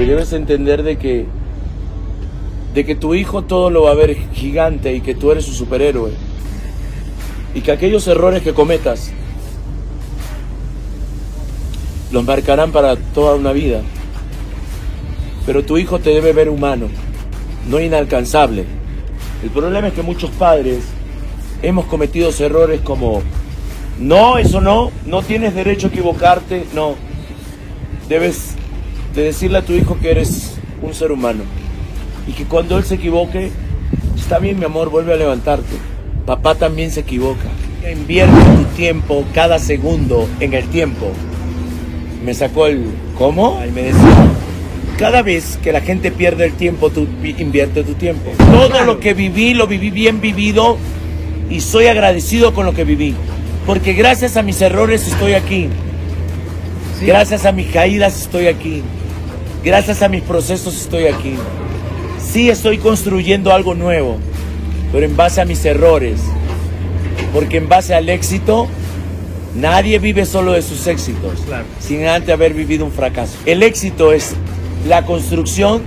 que debes entender de que de que tu hijo todo lo va a ver gigante y que tú eres su superhéroe. Y que aquellos errores que cometas los marcarán para toda una vida. Pero tu hijo te debe ver humano, no inalcanzable. El problema es que muchos padres hemos cometido errores como, no, eso no, no tienes derecho a equivocarte, no. Debes de decirle a tu hijo que eres un ser humano y que cuando él se equivoque, está bien mi amor, vuelve a levantarte. Papá también se equivoca. Invierte tu tiempo cada segundo en el tiempo. Me sacó el ¿cómo? Y me decía, cada vez que la gente pierde el tiempo, tú invierte tu tiempo. Todo lo que viví, lo viví bien vivido y soy agradecido con lo que viví. Porque gracias a mis errores estoy aquí. Gracias a mis caídas estoy aquí. Gracias a mis procesos estoy aquí. Sí estoy construyendo algo nuevo, pero en base a mis errores. Porque en base al éxito, nadie vive solo de sus éxitos, sin antes haber vivido un fracaso. El éxito es la construcción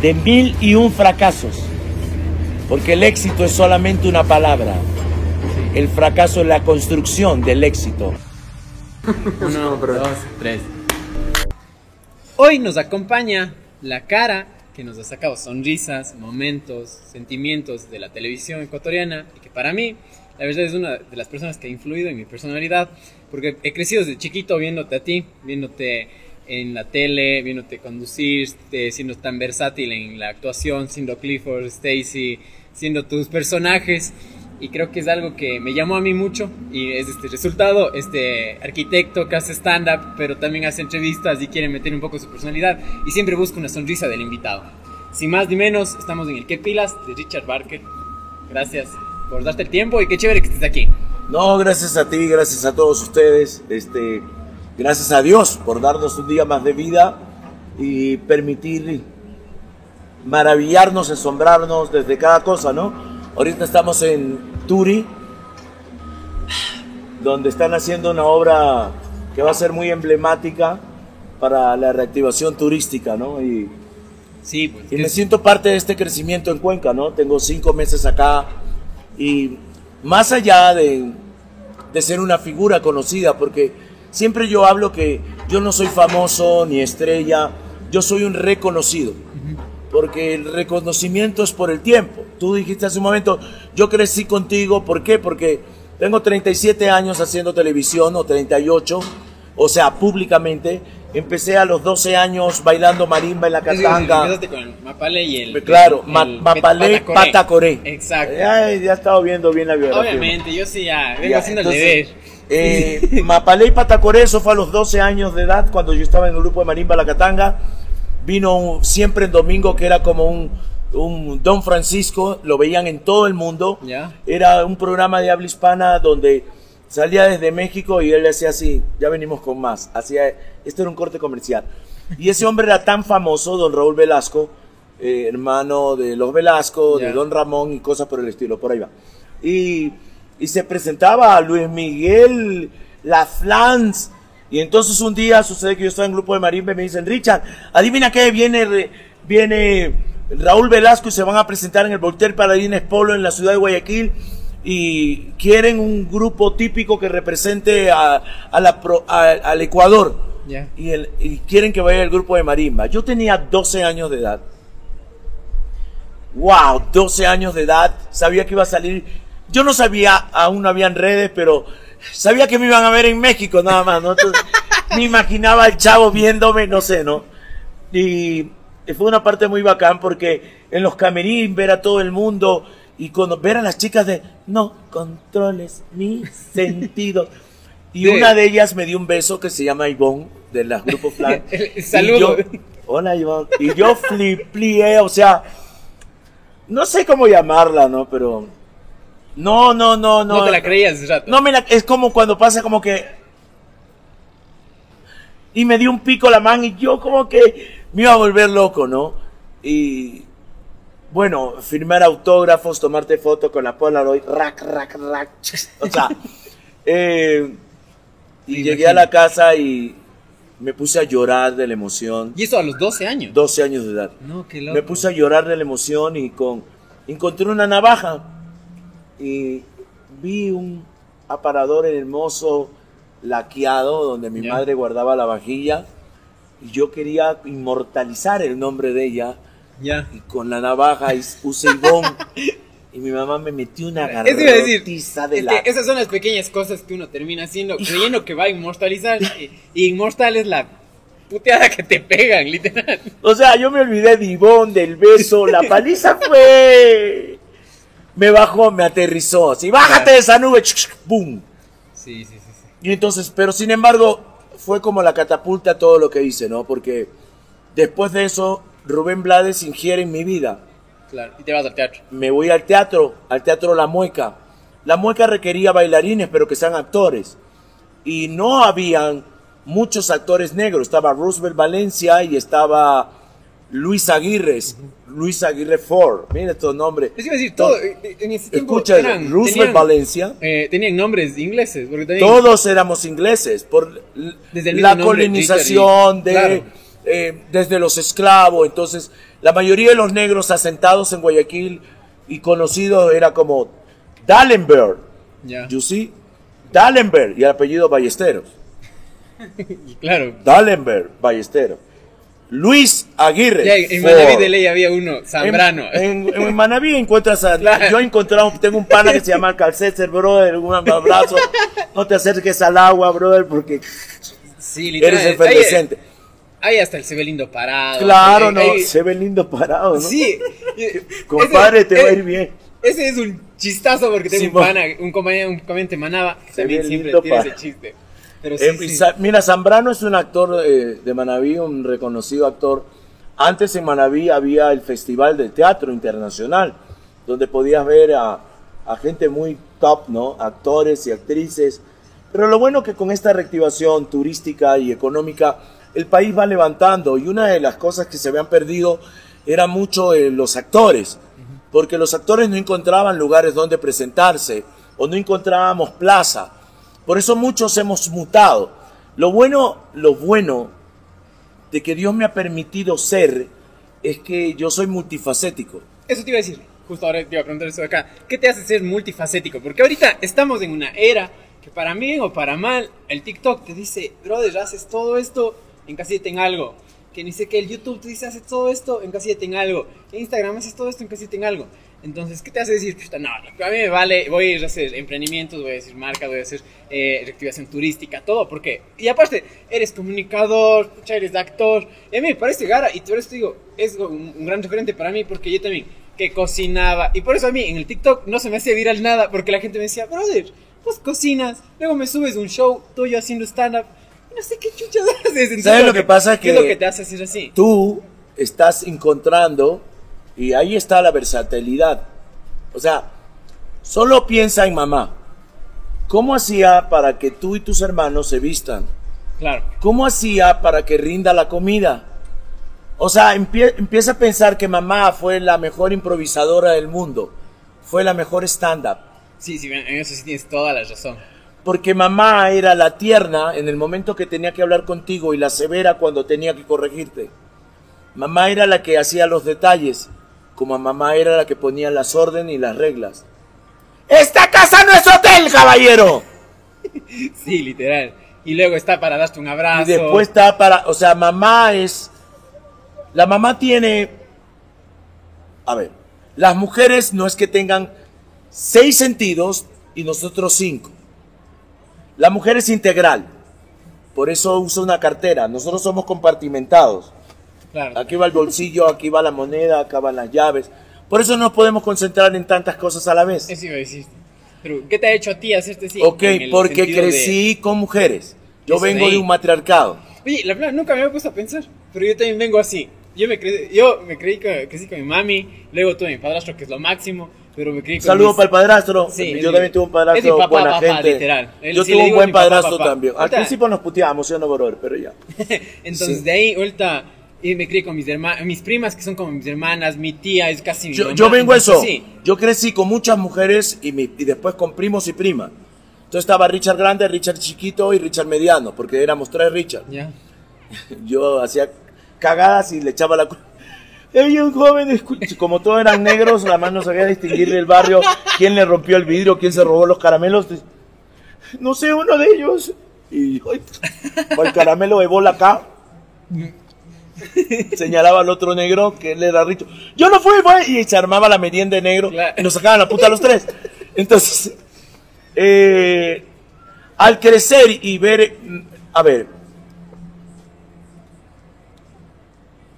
de mil y un fracasos. Porque el éxito es solamente una palabra. El fracaso es la construcción del éxito. Uno, dos, tres. Hoy nos acompaña la cara que nos ha sacado sonrisas, momentos, sentimientos de la televisión ecuatoriana y que para mí, la verdad, es una de las personas que ha influido en mi personalidad porque he crecido desde chiquito viéndote a ti, viéndote en la tele, viéndote conducir, siendo tan versátil en la actuación, siendo Clifford, Stacy, siendo tus personajes y creo que es algo que me llamó a mí mucho y es este resultado, este arquitecto que hace stand-up, pero también hace entrevistas y quiere meter un poco su personalidad y siempre busca una sonrisa del invitado. Sin más ni menos, estamos en el ¿Qué pilas? de Richard Barker. Gracias por darte el tiempo y qué chévere que estés aquí. No, gracias a ti, gracias a todos ustedes, este, gracias a Dios por darnos un día más de vida y permitir maravillarnos, asombrarnos desde cada cosa, ¿no? Ahorita estamos en Turi, donde están haciendo una obra que va a ser muy emblemática para la reactivación turística, ¿no? Y, sí, pues, y me siento parte de este crecimiento en Cuenca, ¿no? Tengo cinco meses acá y más allá de, de ser una figura conocida, porque siempre yo hablo que yo no soy famoso ni estrella, yo soy un reconocido porque el reconocimiento es por el tiempo. Tú dijiste hace un momento, yo crecí contigo, ¿por qué? Porque tengo 37 años haciendo televisión o 38, o sea, públicamente. Empecé a los 12 años bailando marimba en la catanga. Empezaste con Mapale y el. Claro, Mapale Patacoré. Exacto. Ya, ya he estado viendo bien la biografía. Obviamente, yo sí ya, vengo haciendo el deber. Eh, Mapale y Patacoré, eso fue a los 12 años de edad, cuando yo estaba en el grupo de marimba La Catanga vino siempre en domingo que era como un, un Don Francisco, lo veían en todo el mundo. Era un programa de habla hispana donde salía desde México y él le hacía así, ya venimos con más. Hacía, esto era un corte comercial. Y ese hombre era tan famoso, don Raúl Velasco, eh, hermano de los Velasco, de don Ramón y cosas por el estilo, por ahí va. Y, y se presentaba a Luis Miguel, La Flans, y entonces un día sucede que yo estaba en grupo de marimba y me dicen, Richard, adivina qué, viene, viene Raúl Velasco y se van a presentar en el Voltaire Paladines Polo en la ciudad de Guayaquil y quieren un grupo típico que represente a, la al Ecuador. Y, el, y quieren que vaya el grupo de marimba. Yo tenía 12 años de edad. Wow, 12 años de edad. Sabía que iba a salir. Yo no sabía, aún no habían redes, pero sabía que me iban a ver en México nada más, ¿no? me imaginaba al chavo viéndome, no sé, ¿no? Y fue una parte muy bacán porque en los camerines ver a todo el mundo y cuando ver a las chicas de no controles mi sentido. Y una de ellas me dio un beso que se llama Ivonne, de las grupos Flan. Saludos. Hola Ivonne. Y yo fliplié, o sea, no sé cómo llamarla, ¿no? Pero no, no, no, no. No te la creías rato. No me la, es como cuando pasa como que y me dio un pico la mano y yo como que me iba a volver loco, ¿no? Y bueno, firmar autógrafos, tomarte fotos con la Polaroid, rack, rack, rack. O sea, eh, y llegué a la casa y, me puse a llorar de la emoción. ¿Y eso a los 12 años? 12 años de edad. No, qué loco. Me puse a llorar de la emoción y con encontré una navaja y vi un aparador hermoso laqueado donde mi madre guardaba la vajilla y yo quería inmortalizar el nombre de ella. Ya. Y con la navaja puse Ivonne y mi mamá me metió una garrotiza de la... esas son las pequeñas cosas que uno termina haciendo, creyendo que va a inmortalizar. y, inmortal es la puteada que te pegan, literal. O sea, yo me olvidé de Ivonne, del beso, la paliza fue... Me bajó, me aterrizó, así, bájate de esa nube, ¡pum! Sí, sí, sí, sí. Y entonces, pero sin embargo, fue como la catapulta todo lo que hice, ¿no? Porque después de eso, Rubén Blades ingiere en mi vida y te vas al teatro. Me voy al teatro, al teatro La Mueca. La Mueca requería bailarines, pero que sean actores. Y no habían muchos actores negros. Estaba Roosevelt Valencia y estaba Luis Aguirre, Luis Aguirre Ford. Mira estos nombres. Es decir, todo, en ese tiempo Escucha, Roosevelt Valencia. Eh, tenían nombres ingleses. Todos éramos ingleses. Por la colonización de, eh, desde los esclavos. Entonces, la mayoría de los negros asentados en Guayaquil y conocidos era como Dallenberg. Yeah. You see? Dallenberg y el apellido Ballesteros. claro. Dallenberg, Ballesteros. Luis Aguirre. en Manaví de ley había uno, Zambrano. En, Manaví encuentras a. Yo he encontrado, tengo un pana que se llama Calceter, brother. Un abrazo. No te acerques al agua, brother, porque sí, eres efervescente. Ahí hasta el se ve lindo parado. Claro, no, se ve lindo parado, ¿no? Sí. Compadre, te va a ir bien. Ese es un chistazo porque tengo un pana, un compañero, un comente Manaba, que también siempre tiene ese chiste. Pero sí, eh, Mira, Zambrano es un actor eh, de Manaví, un reconocido actor. Antes en Manaví había el Festival de Teatro Internacional, donde podías ver a, a gente muy top, ¿no? Actores y actrices. Pero lo bueno que con esta reactivación turística y económica el país va levantando y una de las cosas que se habían perdido era mucho eh, los actores, porque los actores no encontraban lugares donde presentarse o no encontrábamos plaza. Por eso muchos hemos mutado. Lo bueno, lo bueno de que Dios me ha permitido ser es que yo soy multifacético. Eso te iba a decir, justo ahora te iba a preguntar eso de acá. ¿Qué te hace ser multifacético? Porque ahorita estamos en una era que para bien o para mal, el TikTok te dice, brother, haces todo esto encasíllate en algo. Que ni sé que el YouTube te dice, haces todo esto, encasíllate en algo. Instagram haces todo esto, encasíllate en algo. Entonces, ¿qué te hace decir? no, a mí me vale, voy a ir a hacer emprendimientos, voy a decir marcas, voy a hacer eh, reactivación turística, todo, porque, y aparte, eres comunicador, eres actor, y a mí me parece gara, y por eso te digo, es un, un, gran referente para mí, porque yo también, que cocinaba, y por eso a mí en el TikTok no se me hacía viral nada, porque la gente me decía, brother, pues cocinas, luego me subes un show tuyo haciendo stand-up, no sé qué chuchas haces. ¿Sabes lo que, pasa? ¿Qué es lo que te hace decir así? Tú estás encontrando, y ahí está la versatilidad. O sea, solo piensa en mamá. ¿Cómo hacía para que tú y tus hermanos se vistan? Claro. ¿Cómo hacía para que rinda la comida? O sea, empieza a pensar que mamá fue la mejor improvisadora del mundo, fue la mejor stand-up. Sí, sí, en eso sí tienes toda la razón porque mamá era la tierna en el momento que tenía que hablar contigo y la severa cuando tenía que corregirte. Mamá era la que hacía los detalles, como mamá era la que ponía las órdenes y las reglas. ¡Esta casa no es hotel, caballero! sí, literal. Y luego está para darte un abrazo. Y después está para, o sea, mamá es, la mamá tiene, a ver, las mujeres no es que tengan seis sentidos y nosotros cinco. La mujer es integral, por eso usa una cartera. Nosotros somos compartimentados. Aquí va el bolsillo, aquí va la moneda, acá van las llaves. Por eso no podemos concentrar en tantas cosas a la vez. Eso iba a decir. Pero, ¿qué te ha hecho a ti hacerte así? Ok, porque crecí con mujeres. Yo vengo de, un matriarcado. Oye, la verdad, nunca me había puesto a pensar, pero yo también vengo así. Yo me, yo me creí que crecí con mi mami, luego tuve mi padrastro, que es lo máximo. Pero me Saludos para el padrastro. yo también tuve un padrastro papá, buena gente. Literal. yo tuve un buen padrastro también. Al principio nos puteábamos, yo no brother, pero ya. Entonces de ahí vuelta y me crié con mis hermanas, mis primas que son como mis hermanas, mi tía es casi mi Yo, yo vengo eso. Yo crecí con muchas mujeres y, y después con primos y primas. Entonces estaba Richard grande, Richard chiquito y Richard mediano, porque éramos tres Richard. yo hacía cagadas y le echaba la culpa. Había un joven, como todos eran negros, la mano no sabía distinguir del barrio quién le rompió el vidrio, quién se robó los caramelos. No sé, uno de ellos. Y el caramelo de bola acá. Señalaba al otro negro que él era rico. Yo no fui, fue. Y se armaba la merienda de negro y nos sacaban la puta a los tres. Entonces, eh, al crecer y ver, a ver,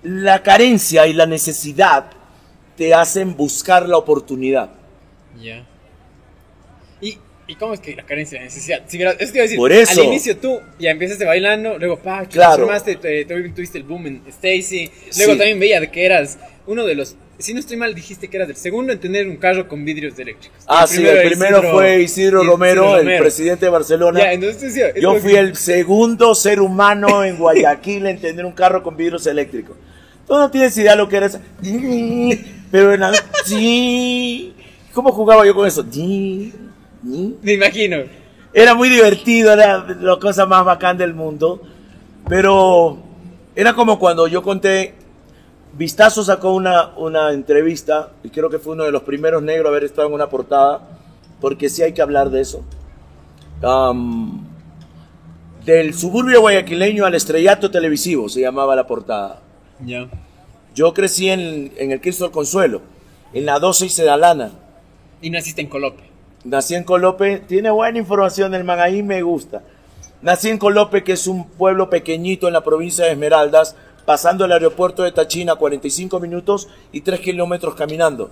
la carencia y la necesidad te hacen buscar la oportunidad. Ya. ¿Y cómo es que la carencia de necesidad? Si, iba a decir, Por eso. al inicio tú ya empezaste bailando, luego pa, claro. transformaste, tuviste el boom en Stacy, luego también veía de que eras uno de los, si no estoy mal, dijiste que eras el segundo en tener un carro con vidrios eléctricos. Ah, sí, el primero fue Isidro Romero, el presidente de Barcelona. Ya, entonces, sí, Yo fui el segundo ser humano en Guayaquil en tener un carro con vidrios eléctricos. Tú no tienes idea lo que eres. Pero en la... ¿Cómo jugaba yo con eso? Me imagino. Era muy divertido, era la cosa más bacán del mundo. Pero era como cuando yo conté, Vistazo sacó una, una entrevista, y creo que fue uno de los primeros negros a haber estado en una portada, porque sí hay que hablar de eso. del suburbio guayaquileño al estrellato televisivo se llamaba la portada. Ya. Yo crecí en, en el Cristo del Consuelo, en la 12 y Sedalana. Y naciste en Colope. Nací en Colope, tiene buena información el man, ahí me gusta. Nací en Colope, que es un pueblo pequeñito en la provincia de Esmeraldas, pasando el aeropuerto de Tachina 45 minutos y 3 kilómetros caminando.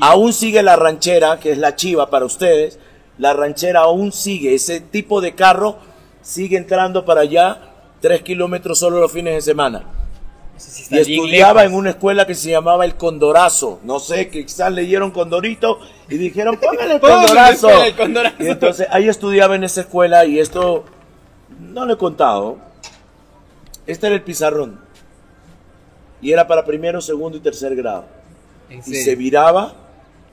Aún sigue la ranchera, que es la chiva para ustedes. La ranchera aún sigue, ese tipo de carro sigue entrando para allá 3 kilómetros solo los fines de semana y estudiaba en una escuela que se llamaba El Condorazo. No sé, quizás leyeron Condorito y dijeron, póngale el Condorazo. Y entonces ahí estudiaba en esa escuela y esto no lo he contado. Este era el pizarrón. Y era para primero, segundo y tercer grado. Y se viraba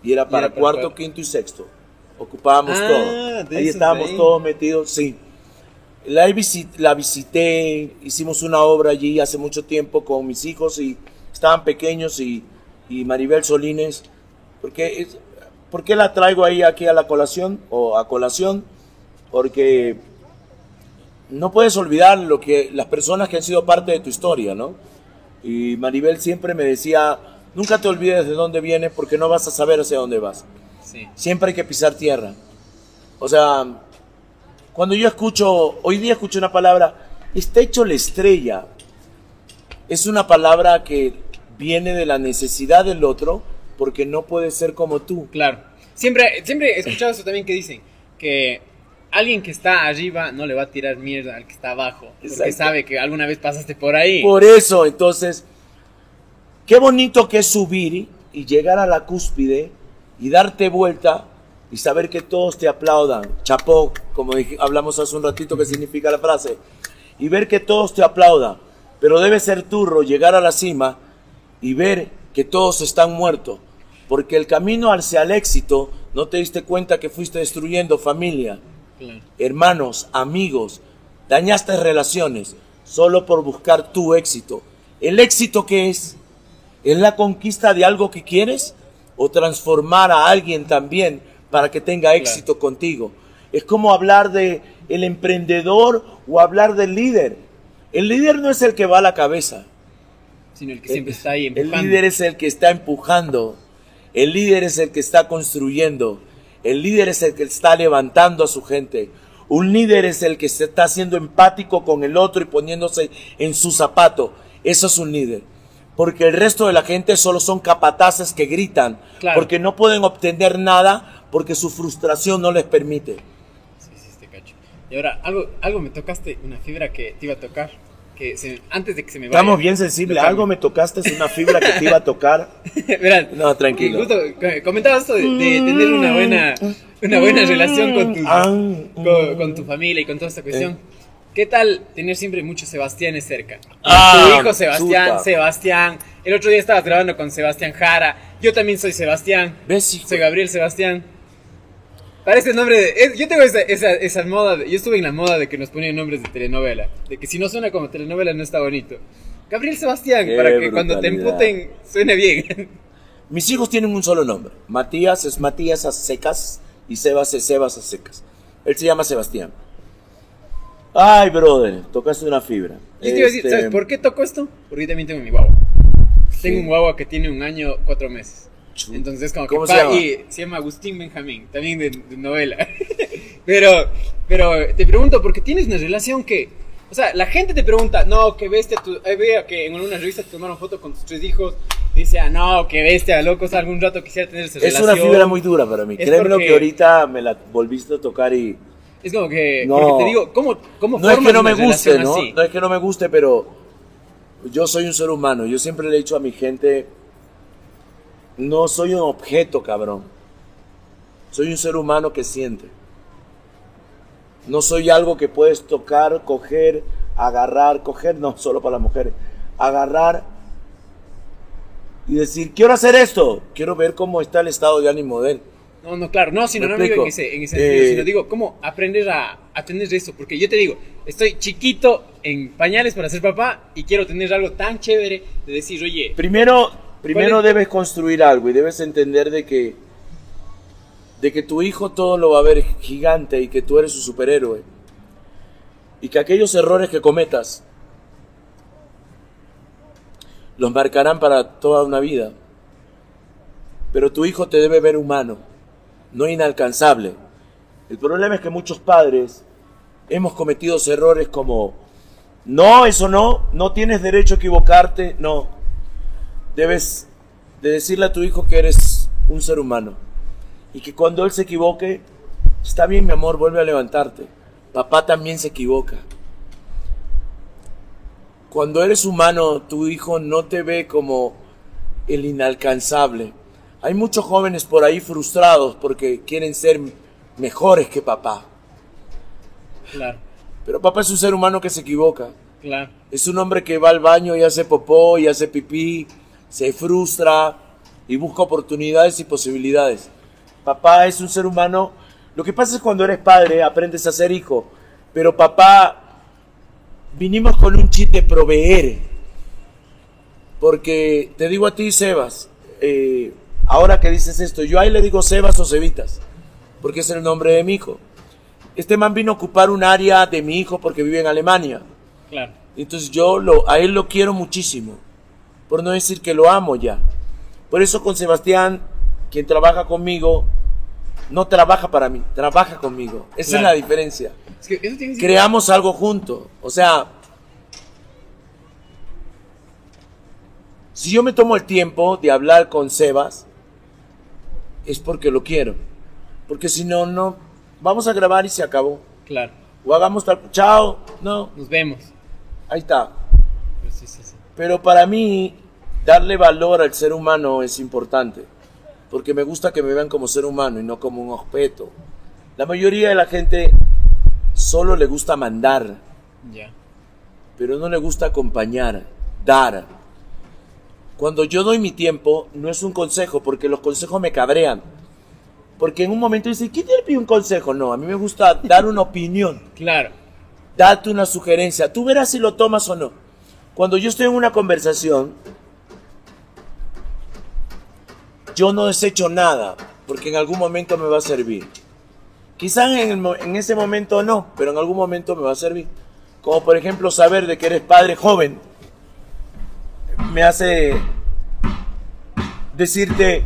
y era para cuarto, quinto y sexto. Ocupábamos ah, todo. Ahí estábamos todos metidos, sí. La, la visité, hicimos una obra allí hace mucho tiempo con mis hijos y estaban pequeños y, Maribel Solines. Porque, ¿Por qué la traigo ahí aquí a la colación o a colación? Porque no puedes olvidar lo que las personas que han sido parte de tu historia, ¿no? Y Maribel siempre me decía, nunca te olvides de dónde vienes porque no vas a saber hacia dónde vas. Siempre hay que pisar tierra. O sea, cuando yo escucho, hoy día escucho una palabra, está hecho la estrella. Es una palabra que viene de la necesidad del otro porque no puede ser como tú. Claro. Siempre, siempre he escuchado eso también que dicen, que alguien que está arriba no le va a tirar mierda al que está abajo, porque sabe que alguna vez pasaste por ahí. Por eso, entonces, qué bonito que es subir y llegar a la cúspide y darte vuelta y saber que todos te aplaudan, chapó, como hablamos hace un ratito que significa la frase, y ver que todos te aplaudan, pero debe ser turro llegar a la cima y ver que todos están muertos, porque el camino hacia el éxito no te diste cuenta que fuiste destruyendo familia, hermanos, amigos, dañaste relaciones solo por buscar tu éxito. ¿El éxito qué es? ¿Es la conquista de algo que quieres? ¿O transformar a alguien también para que tenga éxito contigo. Es como hablar de el emprendedor o hablar del líder. El líder no es el que va a la cabeza, sino el que siempre está ahí empujando. El líder es el que está empujando. El líder es el que está construyendo. El líder es el que está levantando a su gente. Un líder es el que se está siendo empático con el otro y poniéndose en su zapato. Eso es un líder. Porque el resto de la gente solo son capataces que gritan. Porque no pueden obtener nada porque su frustración no les permite. Sí, sí, este cacho. Y ahora, algo, algo me tocaste, una fibra que te iba a tocar. Que antes de que se me vaya. Estamos bien sensibles. Algo me tocaste, es una fibra que te iba a tocar. Verán, no, tranquilo. Justo comentabas esto de, tener una buena, una buena relación con tu, ah, con, tu familia y con toda esta cuestión. Eh. ¿Qué tal tener siempre muchos Sebastianes cerca? Ah, tu hijo Sebastián, Sebastián. El otro día estabas grabando con Sebastián Jara. Yo también soy Sebastián. ¿Ves, Soy Gabriel Sebastián. Parece nombre de. yo tengo esa, esa, esa, moda. yo estuve en la moda de que nos ponían nombres de telenovela. De que si no suena como telenovela no está bonito. Gabriel Sebastián, para que cuando te emputen suene bien. Mis hijos tienen un solo nombre. Matías es Matías a secas y Sebas es Sebas a secas. Él se llama Sebastián. Ay, brother, tocaste una fibra. Yo te iba a decir, ¿sabes este, por qué toco esto? Porque yo también tengo mi guagua. Tengo un guagua que tiene un año, cuatro meses. Entonces, como ¿Cómo se llama? Y se llama Agustín Benjamín, también de, novela. pero, pero te pregunto, porque tienes una relación que. O sea, la gente te pregunta, no, que bestia, tu, eh, veo que en una revista te tomaron foto con tus tres hijos. Dice, ah, no, que bestia, locos, algún rato quisiera tener esa relación. Es una fibra muy dura para mí. Créeme que ahorita me la volviste a tocar y. Es como que. No, porque te digo, ¿cómo, cómo no es que no me guste, ¿no? No es que no me guste, pero yo soy un ser humano. Yo siempre le he dicho a mi gente no soy un objeto, cabrón. Soy un ser humano que siente. No soy algo que puedes tocar, coger, agarrar, coger, no, solo para las mujeres. Agarrar y decir, quiero hacer esto, quiero ver cómo está el estado de ánimo de él. No, no, claro, no, sino no digo en ese, en ese sentido, sino eh, digo, ¿cómo aprender a, a tener esto? Porque yo te digo, estoy chiquito en pañales para ser papá y quiero tener algo tan chévere de decir, oye. Primero, Primero debes construir algo y debes entender de que de que tu hijo todo lo va a ver gigante y que tú eres su superhéroe. Y que aquellos errores que cometas los marcarán para toda una vida. Pero tu hijo te debe ver humano, no inalcanzable. El problema es que muchos padres hemos cometido errores como, no, eso no, no tienes derecho a equivocarte, no debes de decirle a tu hijo que eres un ser humano y que cuando él se equivoque, está bien mi amor, vuelve a levantarte. Papá también se equivoca. Cuando eres humano, tu hijo no te ve como el inalcanzable. Hay muchos jóvenes por ahí frustrados porque quieren ser mejores que papá. Claro. Pero papá es un ser humano que se equivoca. Claro. Es un hombre que va al baño y hace popó y hace pipí se frustra y busca oportunidades y posibilidades. Papá es un ser humano. Lo que pasa es cuando eres padre aprendes a ser hijo, pero papá vinimos con un chiste proveer. Porque te digo a ti, Sebas, eh, ahora que dices esto, yo ahí le digo Sebas o Cevitas, porque es el nombre de mi hijo. Este man vino a ocupar un área de mi hijo porque vive en Alemania. Claro. Entonces yo lo, a él lo quiero muchísimo por no decir que lo amo ya. Por eso con Sebastián, quien trabaja conmigo, no trabaja para mí, trabaja conmigo. Esa es la diferencia. Creamos algo juntos. O sea, si yo me tomo el tiempo de hablar con Sebas, es porque lo quiero. Porque si no, no, vamos a grabar y se acabó. Claro. O hagamos tal, chao, no. Nos vemos. Ahí está. Pero para mí, darle valor al ser humano es importante, porque me gusta que me vean como ser humano y no como un objeto. La mayoría de la gente solo le gusta mandar, pero no le gusta acompañar, dar. Cuando yo doy mi tiempo, no es un consejo, porque los consejos me cabrean. Porque en un momento dice, ¿quién te pide un consejo? No, a mí me gusta dar una opinión. Claro. Date una sugerencia. Tú verás si lo tomas o no. Cuando yo estoy en una conversación, yo no desecho nada, porque en algún momento me va a servir. Quizás en, en, ese momento no, pero en algún momento me va a servir. Como por ejemplo saber de que eres padre joven, me hace decirte,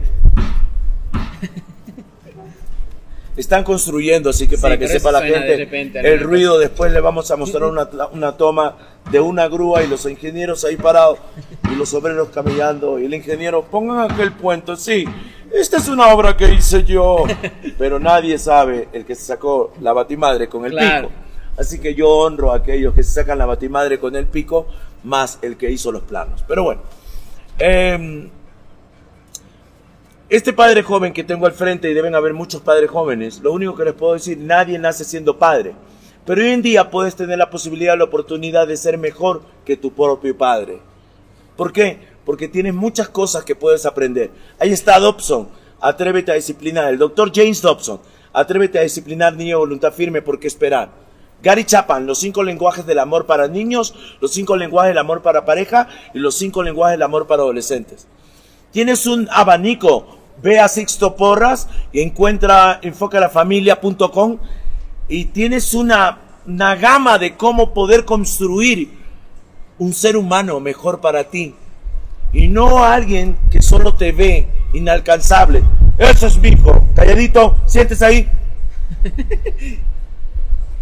están construyendo, así que para que sepa la gente el ruido, después le vamos a mostrar una, una, toma de una grúa y los ingenieros ahí parados y los obreros caminando y el ingeniero, pongan aquel puente, sí, esta es una obra que hice yo, pero nadie sabe el que se sacó la batimadre con el pico. Así que yo honro a aquellos que se sacan la batimadre con el pico, más el que hizo los planos. Pero bueno, eh, este padre joven que tengo al frente, y deben haber muchos padres jóvenes, lo único que les puedo decir, nadie nace siendo padre. Pero hoy en día puedes tener la posibilidad, la oportunidad de ser mejor que tu propio padre. ¿Por qué? Porque tienes muchas cosas que puedes aprender. Ahí está Dobson, Atrévete a disciplinar. El doctor James Dobson. Atrévete a disciplinar niño voluntad firme, porque esperar. Gary Chapman, los cinco lenguajes del amor para niños, los cinco lenguajes del amor para pareja y los cinco lenguajes del amor para adolescentes. Tienes un abanico, ve a Sixto Porras y encuentra enfocarafamilia.com y tienes una, una gama de cómo poder construir un ser humano mejor para ti. Y no alguien que solo te ve inalcanzable. Eso es mi. Calladito, sientes ahí.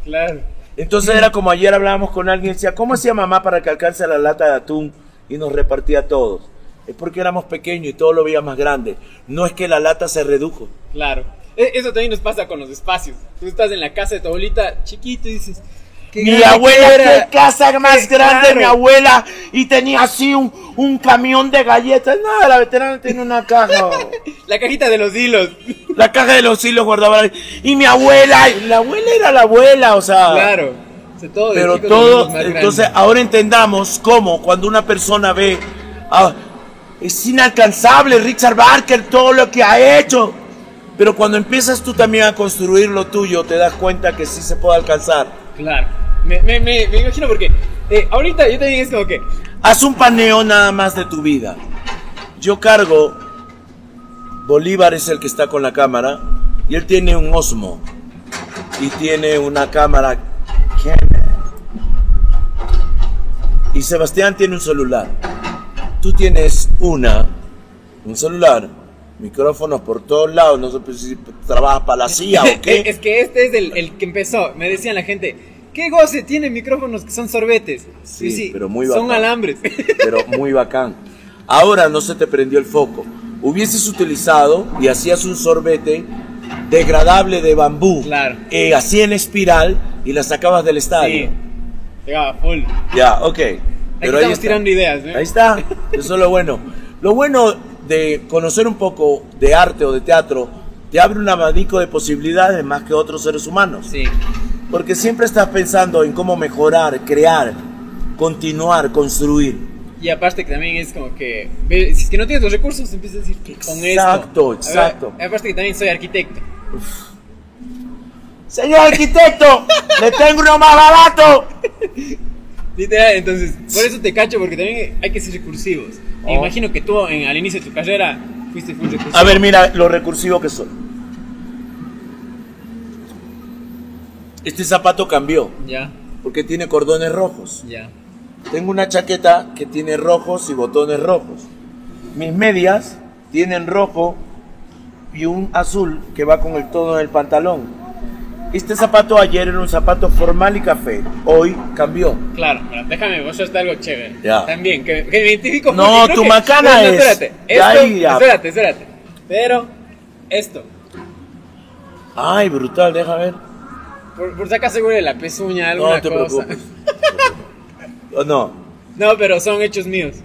claro. Entonces era como ayer hablábamos con alguien, decía, ¿cómo hacía mamá para que alcance la lata de atún y nos repartía a todos? Es porque éramos pequeños y todo lo veía más grande. No es que la lata se redujo. Claro. E, eso también nos pasa con los espacios. Tú estás en la casa de tu abuelita chiquito y dices, mi abuela, qué casa más grande, mi abuela, y tenía así un, un camión de galletas. Nada, la veterana tiene una caja. la cajita de los hilos. La caja de los hilos guardaba. Y mi abuela, la abuela era la abuela, o sea. Claro. todo pero todo, entonces ahora entendamos cómo cuando una persona ve, ah, es inalcanzable Richard Barker, todo lo que ha hecho. Pero cuando empiezas tú también a construir lo tuyo, te das cuenta que sí se puede alcanzar. Claro. Me, me, me, imagino porque eh, ahorita yo también es como que... Haz un paneo nada más de tu vida. Yo cargo, Bolívar es el que está con la cámara, y él tiene un Osmo, y tiene una cámara Y Sebastián tiene un celular. Tú tienes una, un celular, micrófonos por todos lados, no sé si trabajas para la CIA o qué. Es que este es el, el que empezó. Me decían la gente, ¿Qué goce? Tiene micrófonos que son sorbetes. Sí, sí, pero muy bacán. Son alambres. Pero muy bacán. Ahora no se te prendió el foco. Hubieses utilizado y hacías un sorbete degradable de bambú. Claro. Eh, así en espiral y la sacabas del estadio. Sí. Llegaba full. Ya, ok. Pero ahí estamos tirando ideas. ¿eh? Ahí está. Eso es lo bueno. Lo bueno de conocer un poco de arte o de teatro te abre un abanico de posibilidades más que otros seres humanos. Sí. Porque siempre estás pensando en cómo mejorar, crear, continuar, construir. Y aparte que también es como que, si es que no tienes los recursos, empiezas a decir que con esto. Exacto, exacto. Aparte que también soy arquitecto. Señor arquitecto, le tengo uno más barato. Literal, entonces, por eso te cacho, porque también hay que ser recursivos. Oh. imagino que tú en, al inicio de tu carrera fuiste full recursivo. A ver, mira lo recursivo que soy. Este zapato cambió. Ya. Porque tiene cordones rojos. Ya. Tengo una chaqueta que tiene rojos y botones rojos. Mis medias tienen rojo y un azul que va con el tono del pantalón. Este zapato ayer era un zapato formal y café. Hoy cambió. Claro, déjame mostrarte algo chévere. Ya. También, que, me identifico No, tu macana es. espérate, espérate, espérate. Pero, esto. Ay, brutal, déjame ver. Por, por si acaso de la pezuña, alguna no te cosa. Preocupes. no. No, pero son hechos míos.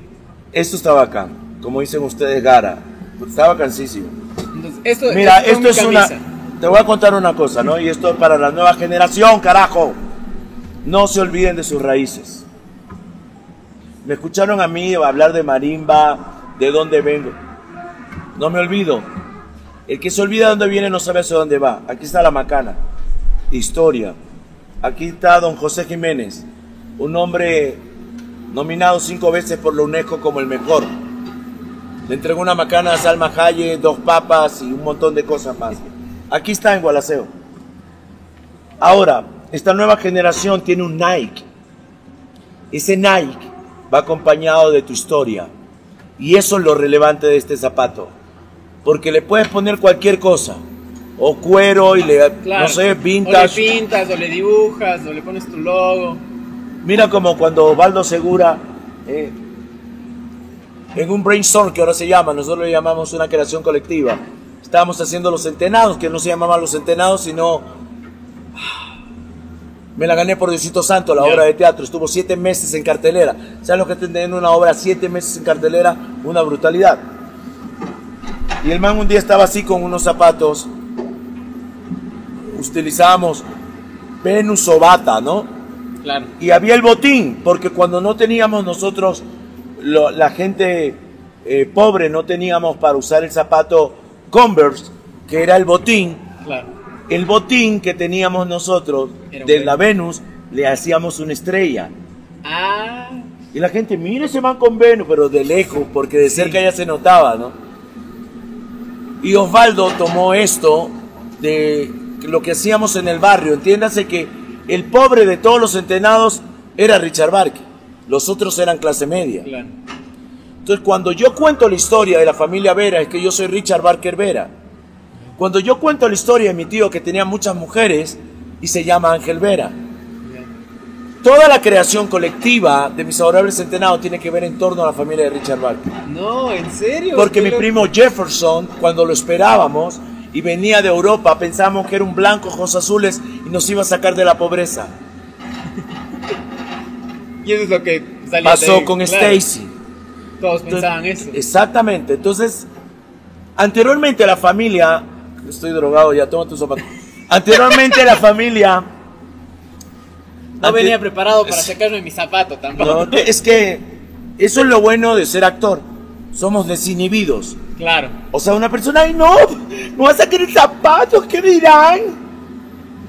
Esto está bacán. Como dicen ustedes, Gara. Está bacanísimo. esto, Mira, esto, es una. Te voy a contar una cosa, ¿no? Y esto es para la nueva generación, carajo. No se olviden de sus raíces. Me escucharon a mí hablar de marimba, de dónde vengo. No me olvido. El que se olvida de dónde viene no sabe hacia dónde va. Aquí está la macana historia. Aquí está don José Jiménez, un hombre nominado cinco veces por la UNESCO como el mejor. Le entregó una macana a Salma Hayek, dos papas y un montón de cosas más. Aquí está en Gualaceo. Ahora, esta nueva generación tiene un Nike. Ese Nike va acompañado de tu historia. Y eso es lo relevante de este zapato. Porque le puedes poner cualquier cosa o cuero y le, no sé, pintas. O le pintas, o le dibujas, o le pones tu logo. Mira como cuando Baldo Segura, eh, en un brainstorm que ahora se llama, nosotros le llamamos una creación colectiva, estábamos haciendo los centenados, que no se llamaban los centenados, sino... Me la gané por Diosito Santo, la obra de teatro. Estuvo siete meses en cartelera. ¿Saben lo que tener una obra siete meses en cartelera? Una brutalidad. Y el man un día estaba así con unos zapatos utilizábamos Venus o bata, ¿no? Claro. Y había el botín, porque cuando no teníamos nosotros, la gente eh, pobre, no teníamos para usar el zapato Converse, que era el botín. Claro. el botín que teníamos nosotros de la Venus le hacíamos una estrella. Ah. Y la gente, mire ese man con Venus, pero de lejos, porque de cerca ya se notaba, ¿no? Y Osvaldo tomó esto de lo que hacíamos en el barrio. Entiéndase que el pobre de todos los entrenados era Richard Barker. Los otros eran clase media. Entonces, cuando yo cuento la historia de la familia Vera, es que yo soy Richard Barker Vera. Cuando yo cuento la historia de mi tío que tenía muchas mujeres y se llama Ángel Vera. Toda la creación colectiva de mis adorables centenados tiene que ver en torno a la familia de Richard Barker. No, ¿en serio? Porque mi primo Jefferson, cuando lo esperábamos y venía de Europa, pensamos que era un blanco, ojos azules y nos iba a sacar de la pobreza. y eso es lo que pasó con Stacy. Todos pensaban eso. Exactamente. Entonces, anteriormente la familia, estoy drogado ya, toma tu sopa. Anteriormente la familia no venía preparado para sacarme mi zapato tampoco. es que eso es lo bueno de ser actor. Somos desinhibidos. Claro. O sea, una persona, ay, no, no vas a sacar el zapato, ¿qué dirán?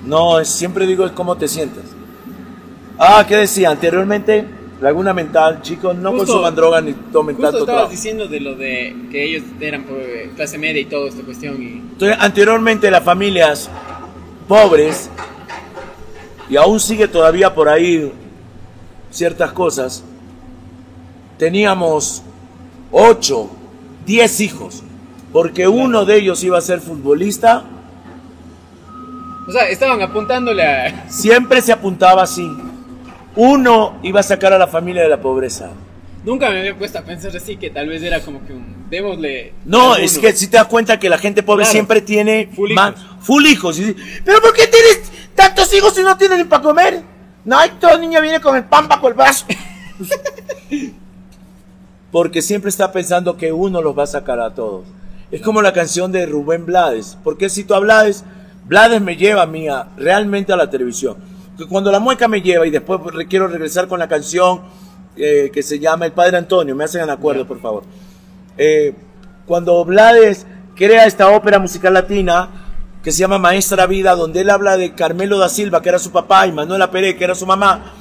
No, siempre digo es cómo te sientes. Ah, ¿qué decía? Anteriormente, laguna mental, chicos, no consuman droga ni tomen justo tanto estabas diciendo de lo de que ellos eran pues, clase media y toda esta cuestión. Y... Entonces, anteriormente las familias pobres y aún sigue todavía por ahí ciertas cosas, teníamos ocho, diez hijos, porque uno de ellos iba a ser futbolista. O sea, estaban apuntándole a... Siempre se apuntaba así. Uno iba a sacar a la familia de la pobreza. Nunca me había puesto a pensar así, que tal vez era como que un... Démosle... No, es que si te das cuenta que la gente pobre siempre tiene... Full hijos. Full hijos. Pero ¿por qué tienes tantos hijos y no tienen ni para comer? No, hay todo niño viene con el pan bajo el brazo. Porque siempre está pensando que uno los va a sacar a todos. Es como la canción de Rubén Blades. ¿Por qué cito a Blades? Blades me lleva a mí realmente a la televisión. Que cuando la mueca me lleva y después quiero regresar con la canción eh, que se llama El Padre Antonio, me hacen acuerdo, por favor. Eh, cuando Blades crea esta ópera musical latina que se llama Maestra Vida, donde él habla de Carmelo da Silva, que era su papá, y Manuela Pérez, que era su mamá,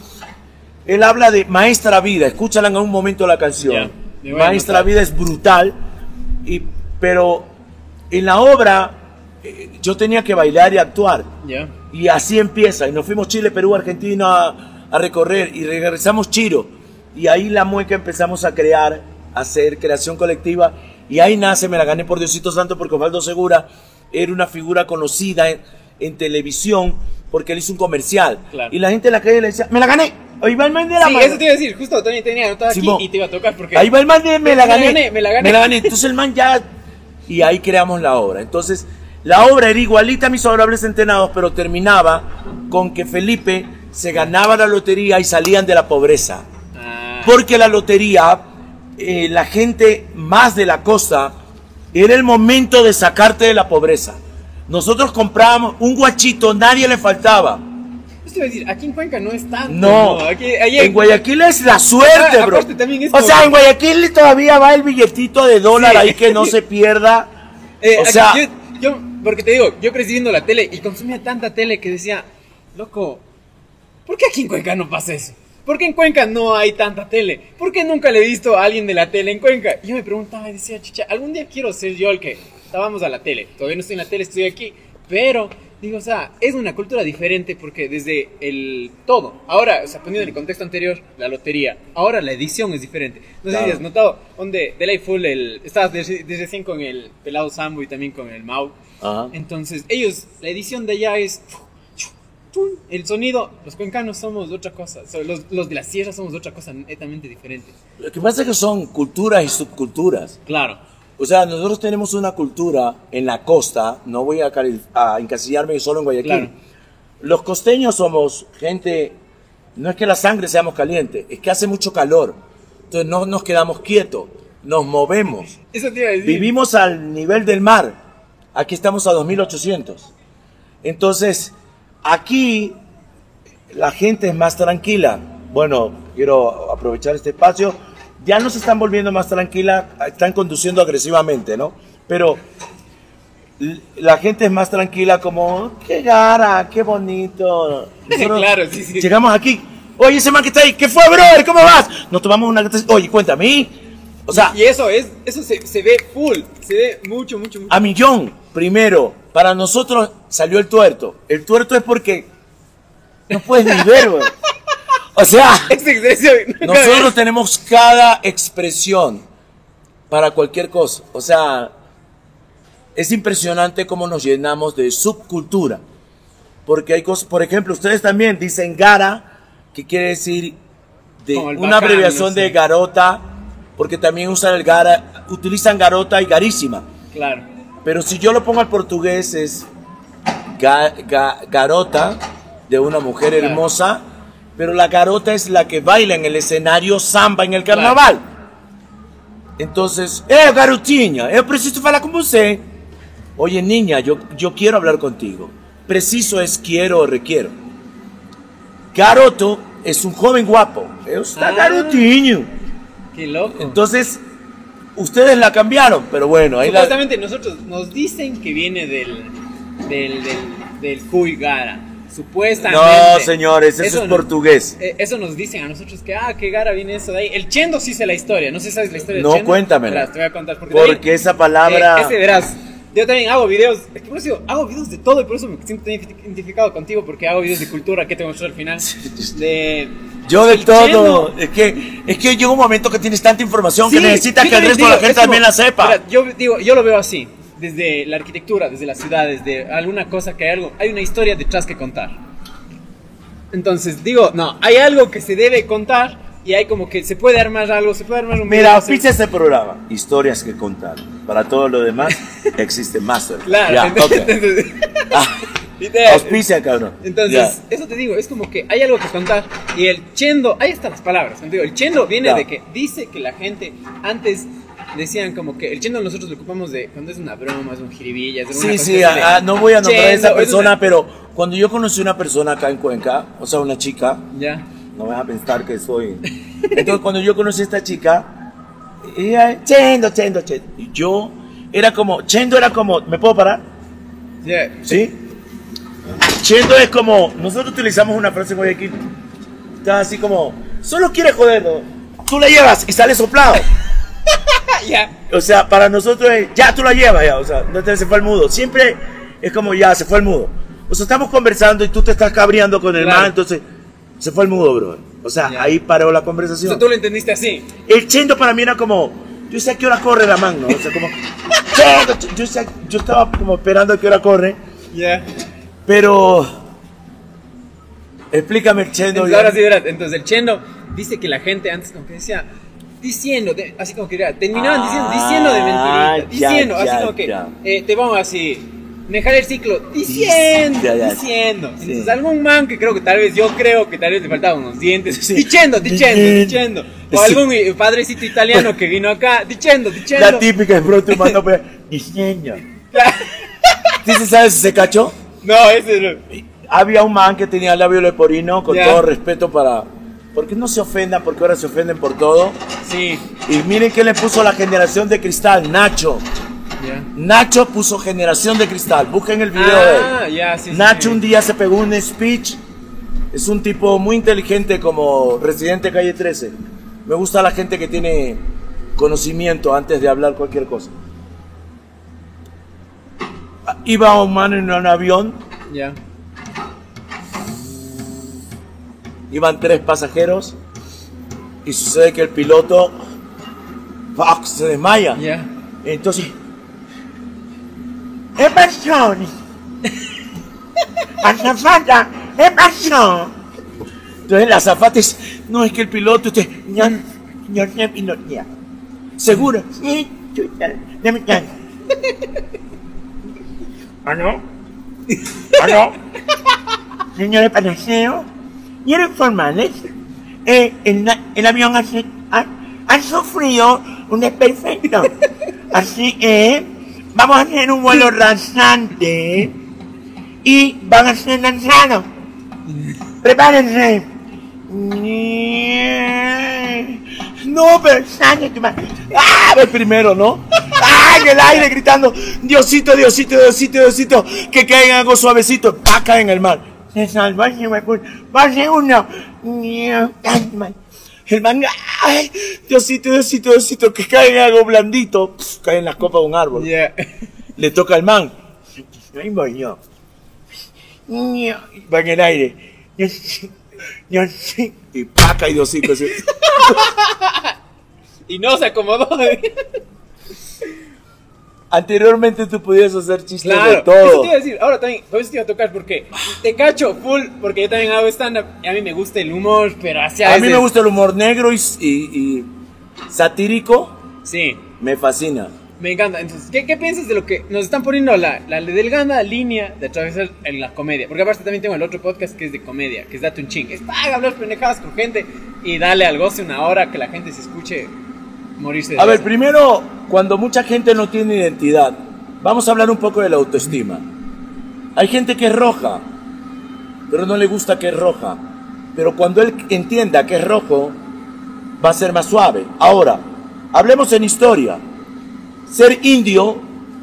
él habla de Maestra Vida, escúchala en un momento la canción. Maestra Vida es brutal, y, pero en la obra eh, yo tenía que bailar y actuar. Y así empieza, y nos fuimos Chile, Perú, Argentina a recorrer, y regresamos Chiro y ahí la mueca empezamos a crear, a hacer creación colectiva. Y ahí nace, me la gané por Diosito Santo, porque Osvaldo Segura era una figura conocida en, televisión, porque él hizo un comercial. Y la gente en la calle le decía, me la gané. Ahí va el man de la Sí, eso te iba a decir, justo también tenía anotado aquí y te iba a tocar porque... Ahí va el man de me la gané. Me la gané, me la gané. Entonces el man ya... Y ahí creamos la obra. Entonces, la obra era igualita a mis adorables entrenados, pero terminaba con que Felipe se ganaba la lotería y salían de la pobreza. Porque la lotería, eh, la gente más de la costa, era el momento de sacarte de la pobreza. Nosotros comprábamos un guachito, nadie le faltaba. Decir, aquí en Cuenca no es tanto. No, en Guayaquil es la suerte, ah, bro. o sea, en Guayaquil todavía va el billetito de dólar ahí que no se pierda. Eh, o sea, yo, porque te digo, yo crecí viendo la tele y consumía tanta tele que decía, loco, ¿por qué aquí en Cuenca no pasa eso? ¿Por qué en Cuenca no hay tanta tele? ¿Por qué nunca le he visto a alguien de la tele en Cuenca? Y yo me preguntaba y decía, chicha, algún día quiero ser yo el que estábamos a la tele. Todavía no estoy en la tele, estoy aquí. Pero, digo, o sea, es una cultura diferente porque desde el todo. Ahora, o sea, poniendo en el contexto anterior, la lotería. Ahora la edición es diferente. No sé si has notado, donde Delightful, el, estabas desde, recién con el pelado Sambo y también con el Mau. Entonces, ellos, la edición de allá es el sonido, los cuencanos somos otra cosa, los, los, de la sierra somos otra cosa netamente diferente. Lo que pasa es que son culturas y subculturas. Claro. O sea, nosotros tenemos una cultura en la costa, no voy a, a encasillarme solo en Guayaquil. Los costeños somos gente, no es que la sangre seamos caliente, es que hace mucho calor. Entonces no nos quedamos quietos, nos movemos. Eso te iba a decir. Vivimos al nivel del mar. Aquí estamos a 2800. Entonces, Aquí la gente es más tranquila. Bueno, quiero aprovechar este espacio. Ya no se están volviendo más tranquila, están conduciendo agresivamente, ¿no? Pero la gente es más tranquila, como, qué gara, qué bonito. claro, sí, sí. Llegamos aquí, oye, ese man que está ahí, ¿qué fue, bro? ¿Cómo vas? Nos tomamos una. Oye, cuéntame. O sea, y eso es, eso se, se, ve full, se ve mucho, mucho, mucho. A millón, primero, para nosotros salió el tuerto. El tuerto es porque no puedes ni ver, güey. O sea, nosotros tenemos cada expresión para cualquier cosa. O sea, es impresionante cómo nos llenamos de subcultura. Porque hay cosas, por ejemplo, ustedes también dicen gara, que quiere decir de una abreviación de garota, porque también usan el gara, utilizan garota y garísima. Claro. Pero si yo lo pongo al portugués es garota de una mujer hermosa, pero la garota es la que baila en el escenario samba en el carnaval. Entonces, eh, garotinha, yo preciso hablar con usted. Oye, niña, yo, yo quiero hablar contigo. Preciso es quiero o requiero. Garoto es un joven guapo. Está ah, garotinho. Qué loco. Entonces, ustedes la cambiaron, pero bueno. Ahí Supuestamente nosotros nos dicen que viene del, del, del, del Gara. Supuestamente. No, señores, eso, es portugués. Eh, eso nos dicen a nosotros que, ah, qué gara viene eso de ahí. El chendo sí sé la historia. No sé si sabes la historia no, del chendo. No, cuéntame. te voy a contar. Porque, esa palabra. Eh, ese verás yo también hago videos, es que por eso hago videos de todo y por eso me siento identificado contigo porque hago videos de cultura que te muestro al final. De, yo de todo, es que, es que llega un momento que tienes tanta información que necesitas que el resto de la gente también la sepa. yo digo, yo lo veo así, desde la arquitectura, desde las ciudades, de alguna cosa que hay algo, hay una historia detrás que contar. Entonces digo, no, hay algo que se debe contar y hay como que se puede armar algo, se puede armar un Mira, auspicia este programa. Historias que contar. Para todo lo demás existe Master. Claro, ya, entonces, ah, auspicia, cabrón. Entonces, eso te digo, es como que hay algo que contar. Y el chendo, ahí están las palabras. Digo, el chendo viene de que dice que la gente antes decían como que el chendo nosotros lo ocupamos de cuando es una broma, es un jiribilla, es Sí, sí, ah, no voy a nombrar a esa persona, pero cuando yo conocí una persona acá en Cuenca, o sea, una chica, ya no vas a pensar que soy. Entonces, cuando yo conocí a esta chica, ella, Chendo, Chendo, Chendo. Y yo era como, Chendo era como, ¿me puedo parar? ¿Sí? Chendo es como, nosotros utilizamos una frase en Guayaquil, está así como, solo quiere joderlo, tú la llevas y sale soplado. ya. O sea, para nosotros es, ya tú la llevas, ya, o sea, no te se fue el mudo. Siempre es como, ya, se fue el mudo. O sea, estamos conversando y tú te estás cabreando con el man, entonces se fue el mudo, bro. O sea, ahí paró la conversación. O sea, tú lo entendiste así. El chendo para mí era como, yo sé a qué hora corre la mano, ¿no? O sea, como, yo, sé, yo estaba como esperando a qué hora corre. Ya. Pero, explícame el chendo. Entonces, ahora sí, verás. Entonces, el chendo dice que la gente antes como que decía, diciendo, así como que terminaban diciendo, diciendo de ah, diciendo, así como que, eh, te vamos así, dejar el ciclo diciendo, diciendo. Entonces, algún man que creo que tal vez, yo creo que tal vez le faltaban unos dientes, diciendo, diciendo, diciendo. O algún padrecito italiano que vino acá, diciendo, diciendo. La típica es pronto mando diciendo. ¿Sí se sabe si se cachó? No, ese no. Había un man que tenía labio leporino, con todo respeto para. Porque no se ofendan, porque ahora se ofenden por todo. Sí. Y miren que le puso la generación de cristal, Nacho. Nacho puso generación de cristal. Busquen el video de él. Ah, Nacho un día se pegó un speech. Es un tipo muy inteligente como residente calle 13. Me gusta la gente que tiene conocimiento antes de hablar cualquier cosa. Iba un man en un avión. Ya. Iban tres pasajeros. Y sucede que el piloto. se desmaya. Entonces ¿Qué pasó? Azafata, ¿qué pasó? Entonces la azafata es, no es que el piloto usted, no, ¿Seguro? Sí, déme chance. ¿Ah, no? ¿Ah, no? Señores Panaceo, quiero informarles, eh, el, el avión ha, ha, ha sufrido un desperfecto. Así que vamos a hacer un vuelo rasante y van a ser lanzados. Prepárense. No, pero sale tu madre. ¡Ah! El primero, ¿no? ¡Ay, en el aire gritando, Diosito, Diosito, Diosito, Diosito, que caiga algo suavecito, cae en el mar. Pase uno. El man, ay, Diosito, Diosito, Diosito, que caiga algo blandito, cae en la copa de un árbol. Le toca al man. Ahí voy yo. Va en el aire. Y paca y Diosito. y no se acomodó. Anteriormente tú podías hacer chistes de todo. Eso te iba a decir, ahora también, eso te iba a tocar, porque te cacho full, porque yo también hago stand-up y a mí me gusta el humor, pero hacia A mí me gusta el humor negro y, satírico. Sí. Me fascina. Me encanta. Entonces, ¿qué, ¿qué, piensas de lo que nos están poniendo la, la delgada línea de atravesar en la comedia? Porque aparte también tengo el otro podcast que es de comedia, que es Date un ching. Es para hablar pendejadas con gente y dale al goce una hora que la gente se escuche morirse de A ver, primero, cuando mucha gente no tiene identidad, vamos a hablar un poco de la autoestima. Hay gente que es roja, pero no le gusta que es roja. Pero cuando él entienda que es rojo, va a ser más suave. Ahora, hablemos en historia. Ser indio,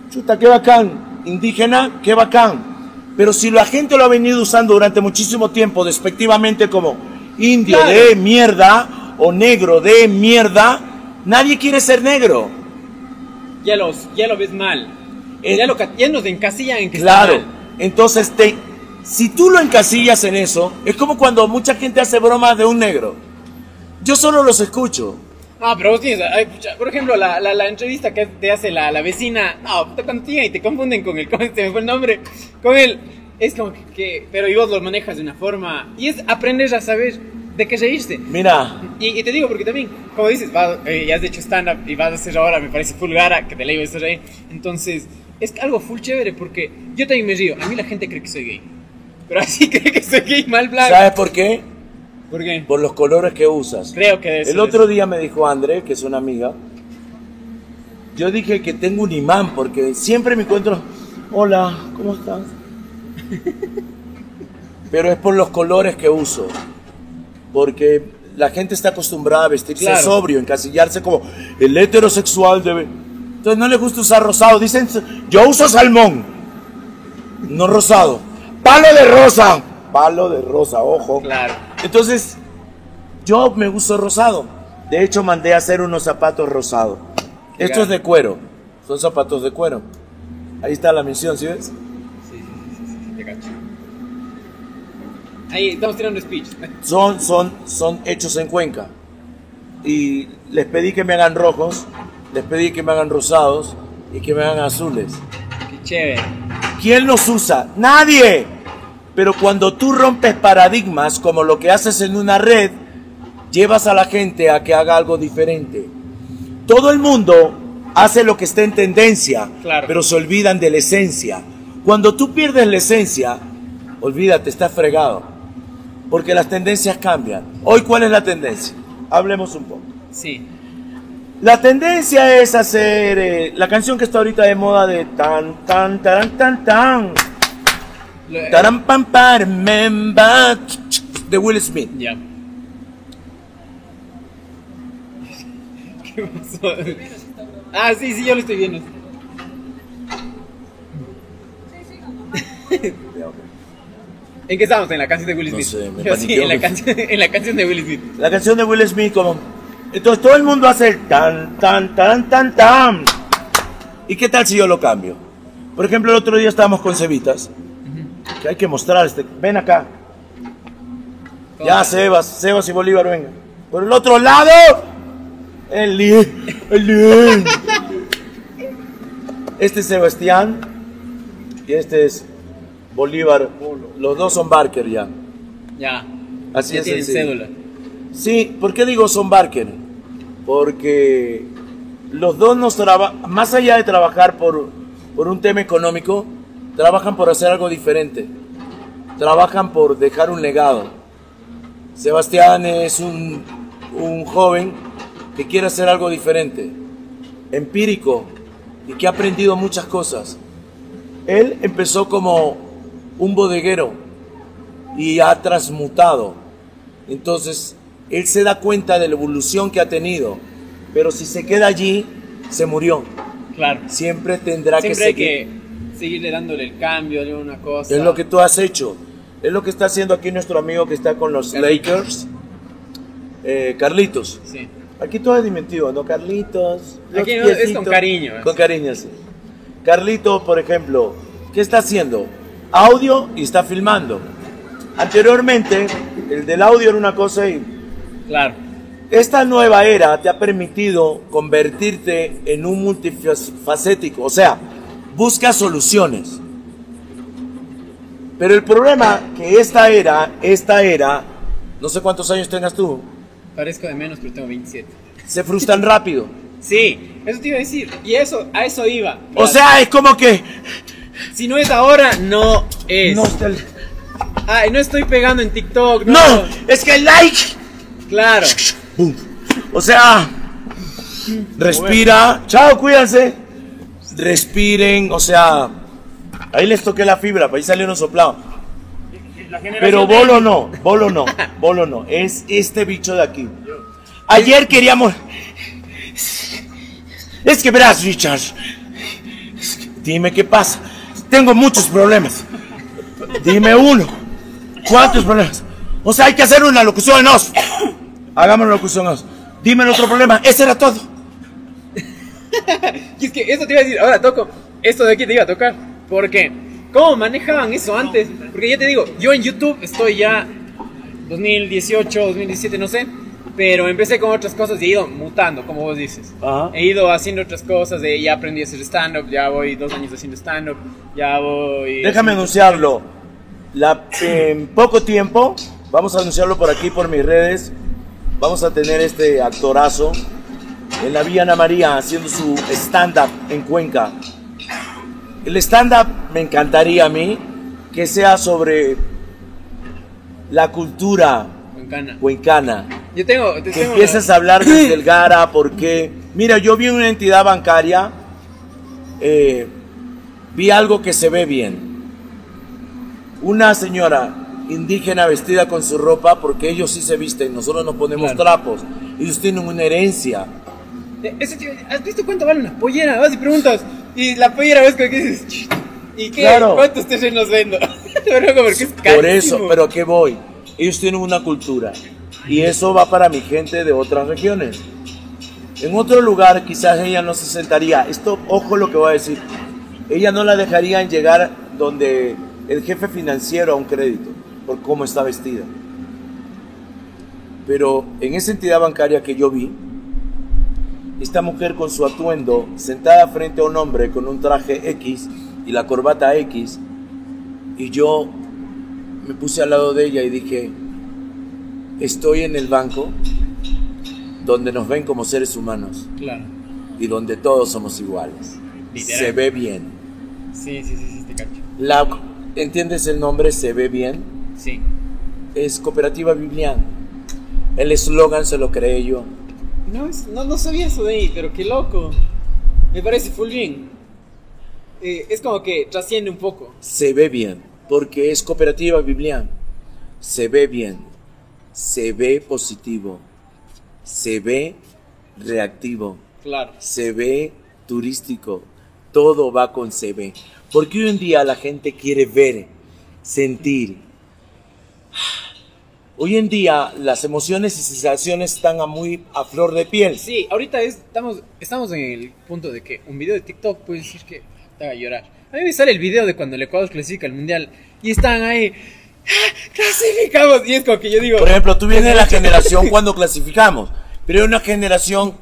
chuta, qué bacán. Indígena, qué bacán. Pero si la gente lo ha venido usando durante muchísimo tiempo despectivamente como indio de mierda o negro de mierda, nadie quiere ser negro. Ya, los, ya lo ves mal. Eh, ya, lo, ya nos encasillan en que Claro. Entonces, te, si tú lo encasillas en eso, es como cuando mucha gente hace bromas de un negro. Yo solo los escucho. No, pero vos tienes, por ejemplo, la, la, entrevista que te hace la, la vecina, no, te contigo y te confunden con el, con este, me fue el nombre, con él, es como que, pero y vos lo manejas de una forma, y es aprender a saber de qué reírse. Mira. Y, te digo, porque también, como dices, eh, ya has hecho stand-up y vas a hacer ahora, me parece full gara, que te leí estar ahí, entonces, es algo full chévere, porque yo también me río, a mí la gente cree que soy gay, pero así cree que soy gay mal blanco. ¿Sabes por qué? ¿Por qué? Por los colores que usas. Creo que El otro día me dijo André, que es una amiga, yo dije que tengo un imán porque siempre me encuentro, hola, ¿cómo estás? Pero es por los colores que uso. Porque la gente está acostumbrada a vestirse sobrio, encasillarse como el heterosexual debe. Entonces no le gusta usar rosado. Dicen, yo uso salmón, no rosado. Palo de rosa, palo de rosa, ojo. Claro. Entonces, yo me gusto rosado. De hecho, mandé a hacer unos zapatos rosados. Estos de cuero. Son zapatos de cuero. Ahí está la misión, ¿sí ves? Sí, sí, sí, sí, te cacho. Ahí estamos tirando speech. Son, son, son hechos en Cuenca. Y les pedí que me hagan rojos, les pedí que me hagan rosados y que me hagan azules. Qué chévere. ¿Quién los usa? ¡Nadie! Pero cuando tú rompes paradigmas como lo que haces en una red, llevas a la gente a que haga algo diferente. Todo el mundo hace lo que está en tendencia, pero se olvidan de la esencia. Cuando tú pierdes la esencia, olvídate, estás fregado. Porque las tendencias cambian. Hoy, ¿cuál es la tendencia? Hablemos un poco. Sí. La tendencia es hacer eh, la canción que está ahorita de moda de tan, tan, tan, tan, tan. Taram pam memba de Will Smith. Ya. ¿Qué pasó? Ah, sí, sí, yo lo estoy viendo. ¿En qué estamos? En la canción de Will Smith. No sé, sí, en la, canción, en la canción de Will Smith. La canción de Will Smith, como. Entonces todo el mundo hace el tan, tan, tan, tan, tan. ¿Y qué tal si yo lo cambio? Por ejemplo, el otro día estábamos con Cevitas que hay que mostrar este. Ven acá. Ya, Sebas, Sebas y Bolívar, venga. Por el otro lado, el el Este es Sebastián y este es Bolívar. Los dos son Barker ya. Ya. Así es. Tienen cédula. Sí, ¿por qué digo son Barker? Porque los dos nos trabajan, más allá de trabajar por, por un tema económico, trabajan por hacer algo diferente, trabajan por dejar un legado. Sebastián es un, un joven que quiere hacer algo diferente, empírico y que ha aprendido muchas cosas. Él empezó como un bodeguero y ha transmutado. Entonces, él se da cuenta de la evolución que ha tenido, pero si se queda allí, se murió. Claro. Siempre tendrá Siempre que hay seguir. que seguirle dándole el cambio de una cosa. Es lo que tú has hecho. Es lo que está haciendo aquí nuestro amigo que está con los Carlitos. Lakers, eh, Carlitos. Sí. Aquí todo es diminutivo, ¿no? Carlitos. Aquí no, es con cariño. Con cariño, sí. Carlito, por ejemplo, ¿qué está haciendo? Audio y está filmando. Anteriormente, el del audio era una cosa y Claro. esta nueva era te ha permitido convertirte en un multifacético, o sea, busca soluciones. Pero el problema que esta era, esta era, no sé cuántos años tengas tú, Parezco de menos, pero tengo 27. se frustran rápido. Sí, eso te iba a decir. Y eso, a eso iba. O sea, es como que si no es ahora, no es. no, está el- Ay, no estoy pegando en TikTok. No. no, es que el like. Claro. O sea, respira. Chao, cuídense. Respiren, o sea, ahí les toqué la fibra, para ahí salieron soplados. Pero bolo no, bolo no, bolo no. Es este bicho de aquí. Ayer queríamos. Es que verás, Richard. Dime qué pasa. Tengo muchos problemas. Dime uno. ¿Cuántos problemas? O sea, hay que hacer una locución en os. Hagamos una locución en os. Dime el otro problema. Ese era todo. Y es que eso te iba a decir, ahora toco, esto de aquí te iba a tocar. ¿Por qué? ¿Cómo manejaban eso antes? Porque ya te digo, yo en YouTube estoy ya 2018, 2017, no sé. Pero empecé con otras cosas y he ido mutando, como vos dices. Ajá. He ido haciendo otras cosas, de, ya aprendí a hacer stand-up, ya voy dos años haciendo stand-up, ya voy... Déjame anunciarlo. La- en poco tiempo, vamos a anunciarlo por aquí, por mis redes. Vamos a tener este actorazo en la Villa Ana María haciendo su stand-up en Cuenca. El stand-up me encantaría a mí que sea sobre la cultura Cuencana. cuencana. Yo tengo... te Que tengo empieces a hablar desde el Gara, porque, mira, yo vi una entidad bancaria, eh, vi algo que se ve bien. Una señora indígena vestida con su ropa, porque ellos sí se visten, nosotros nos ponemos Claro. trapos. Ellos tienen una herencia. Eh, te ¿Has visto cuánto vale una pollera? Vas y preguntas. Y la pollera ves como que dices. "Ch, ¿Y qué? Claro. ¿Cuántos terrenos vendo? Por eso, pero ¿a qué voy? Ellos tienen una cultura. Y eso va para mi gente de otras regiones. En otro lugar quizás ella no se sentaría. Esto, ojo lo que voy a decir. Ella no la dejarían llegar donde el jefe financiero a un crédito por cómo está vestida. Pero en esa entidad bancaria que yo vi, esta mujer con su atuendo, sentada frente a un hombre con un traje X y la corbata X, y yo me puse al lado de ella y dije, estoy en el banco donde nos ven como seres humanos Claro. y donde todos somos iguales. Literal. Se ve bien. Sí, sí, sí, sí, te cacho. La, ¿Entiendes el nombre Se ve bien? Sí. Es Cooperativa Bibliana. El eslogan se lo creé yo. No, es- no, no sabía eso de ahí, pero qué loco. Me parece full bien. Eh, es como que trasciende un poco. Se ve bien, porque es Cooperativa Bibliana. Se ve bien, se ve positivo, se ve reactivo. Claro. se ve turístico, todo va con se ve. Porque hoy en día la gente quiere ver, sentir. Hoy en día las emociones y sensaciones están a muy a flor de piel. Sí, ahorita es- estamos, estamos en el punto de que un video de TikTok puede decir que te haga llorar. A mí me sale el video de cuando el Ecuador clasifica al mundial y están ahí. "¡Ah, ¡Clasificamos! Y es como que yo digo. Por ejemplo, tú vienes de la generación cuando clasificamos, pero hay una generación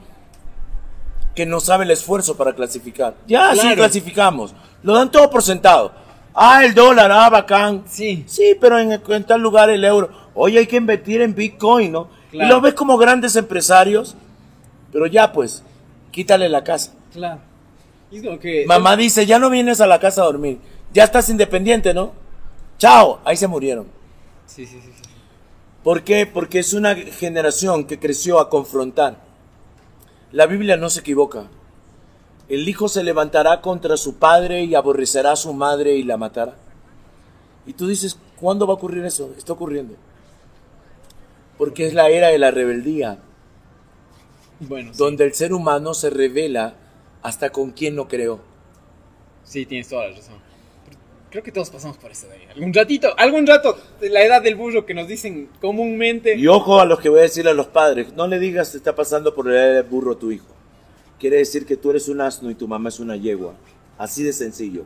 que no sabe el esfuerzo para clasificar. Ya, sí clasificamos. Lo dan todo por sentado. Ah, el dólar, ah, bacán. Sí. Sí, pero en, en tal lugar el euro. Oye, hay que invertir en Bitcoin, ¿no? Claro. Y lo ves como grandes empresarios, pero ya pues, quítale la casa. Claro. Y es como que. Mamá dice, ya no vienes a la casa a dormir. Ya estás independiente, ¿no? Chao, ahí se murieron. Sí, sí, sí. ¿Por qué? Porque es una generación que creció a confrontar. La Biblia no se equivoca. El hijo se levantará contra su padre y aborrecerá a su madre y la matará. Y tú dices, ¿cuándo va a ocurrir eso? Está ocurriendo. Porque es la era de la rebeldía, Bueno, sí. donde el ser humano se revela hasta con quién no creó. Sí, tienes toda la razón. Creo que todos pasamos por eso ahí. Algún ratito, algún rato la edad del burro que nos dicen comúnmente. Y ojo a los que voy a decir a los padres, no le digas que está pasando por la edad del burro tu hijo. Quiere decir que tú eres un asno y tu mamá es una yegua. Así de sencillo.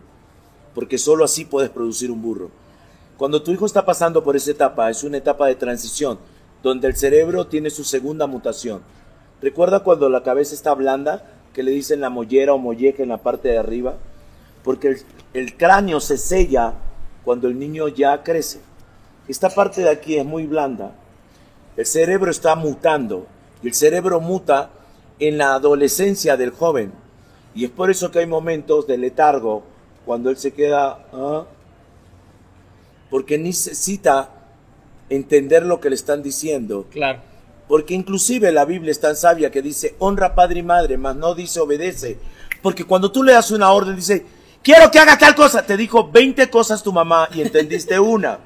Porque solo así puedes producir un burro. Cuando tu hijo está pasando por esa etapa, es una etapa de transición, donde el cerebro tiene su segunda mutación. ¿Recuerda cuando la cabeza está blanda, que le dicen la mollera o molleja en la parte de arriba? Porque el, cráneo se sella cuando el niño ya crece. Esta parte de aquí es muy blanda. El cerebro está mutando y el cerebro muta en la adolescencia del joven. Y es por eso que hay momentos de letargo cuando él se queda... ¿ah? Porque necesita entender lo que le están diciendo. Claro. Porque inclusive la Biblia es tan sabia que dice, honra padre y madre, mas no dice obedece. Porque cuando tú le das una orden, dice, quiero que haga tal cosa. Te dijo 20 cosas tu mamá y entendiste una.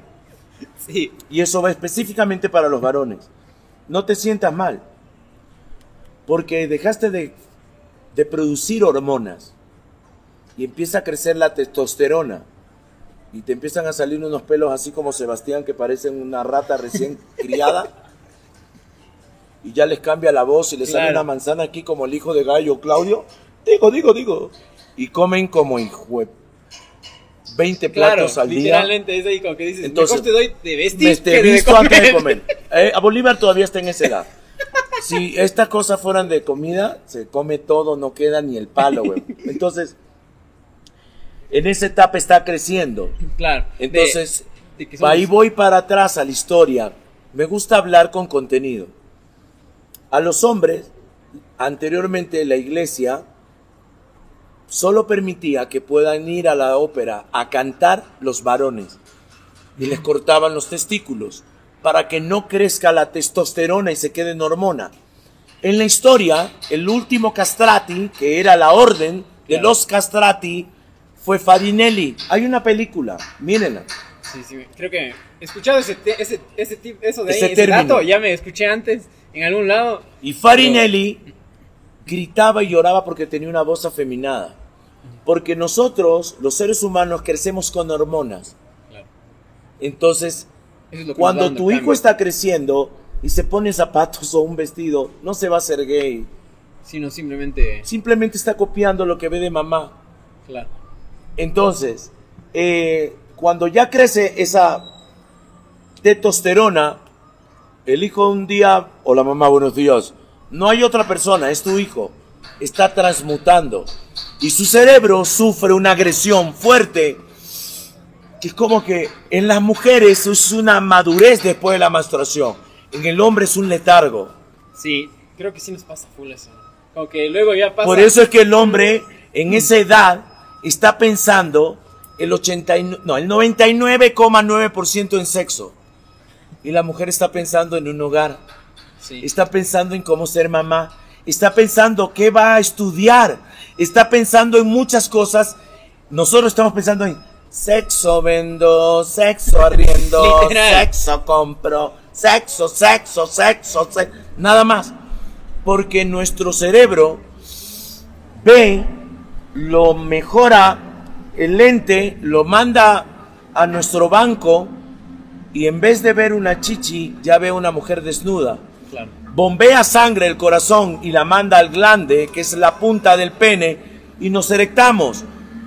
Sí. Y eso va específicamente para los varones. No te sientas mal. Porque dejaste de, de producir hormonas. Y empieza a crecer la testosterona. Y te empiezan a salir unos pelos así como Sebastián que parecen una rata recién criada. Y ya les cambia la voz y les sale una manzana aquí como el hijo de Gallo Claudio. Digo, digo, digo y comen como hijo 20 platos al día. Literalmente es ahí como que dices, Entonces, te doy de vestir te visto antes de comer. Eh, a Bolívar todavía está en esa edad. Si estas cosas fueran de comida, se come todo, no queda ni el palo, güey. Entonces, en esa etapa está creciendo. Claro. Entonces, ahí voy para atrás a la historia. Me gusta hablar con contenido. A los hombres, anteriormente la iglesia solo permitía que puedan ir a la ópera a cantar los varones y les cortaban los testículos para que no crezca la testosterona y se quede en hormona. En la historia, el último castrati, que era la orden de los castrati, fue Farinelli. Hay una película, mírenla. Sí, sí, creo que he escuchado ese, ese, ese, eso de ahí, ya me escuché antes en algún lado. Y Farinelli gritaba y lloraba porque tenía una voz afeminada. Porque nosotros, los seres humanos, crecemos con hormonas. Entonces, cuando tu hijo está creciendo y se pone zapatos o un vestido, no se va a hacer gay. Sino simplemente... Simplemente está copiando lo que ve de mamá. Claro. Entonces, eh, cuando ya crece esa testosterona, el hijo un día, o la mamá, buenos días, no hay otra persona, es tu hijo, está transmutando y su cerebro sufre una agresión fuerte que es como que en las mujeres es una madurez después de la menstruación, en el hombre es un letargo. Sí, creo que sí nos pasa full eso. Que luego ya pasa. Por eso es que el hombre en esa edad está pensando el 89, no, el 99,9% en sexo. Y la mujer está pensando en un hogar. Está pensando en cómo ser mamá. Está pensando qué va a estudiar. Está pensando en muchas cosas. Nosotros estamos pensando en sexo vendo, sexo arriendo, sexo compro, sexo, sexo, sexo, sexo, nada más. Porque nuestro cerebro ve, lo mejora, el lente lo manda a nuestro banco y en vez de ver una chichi, ya ve una mujer desnuda. Bombea sangre el corazón y la manda al glande, que es la punta del pene, y nos erectamos.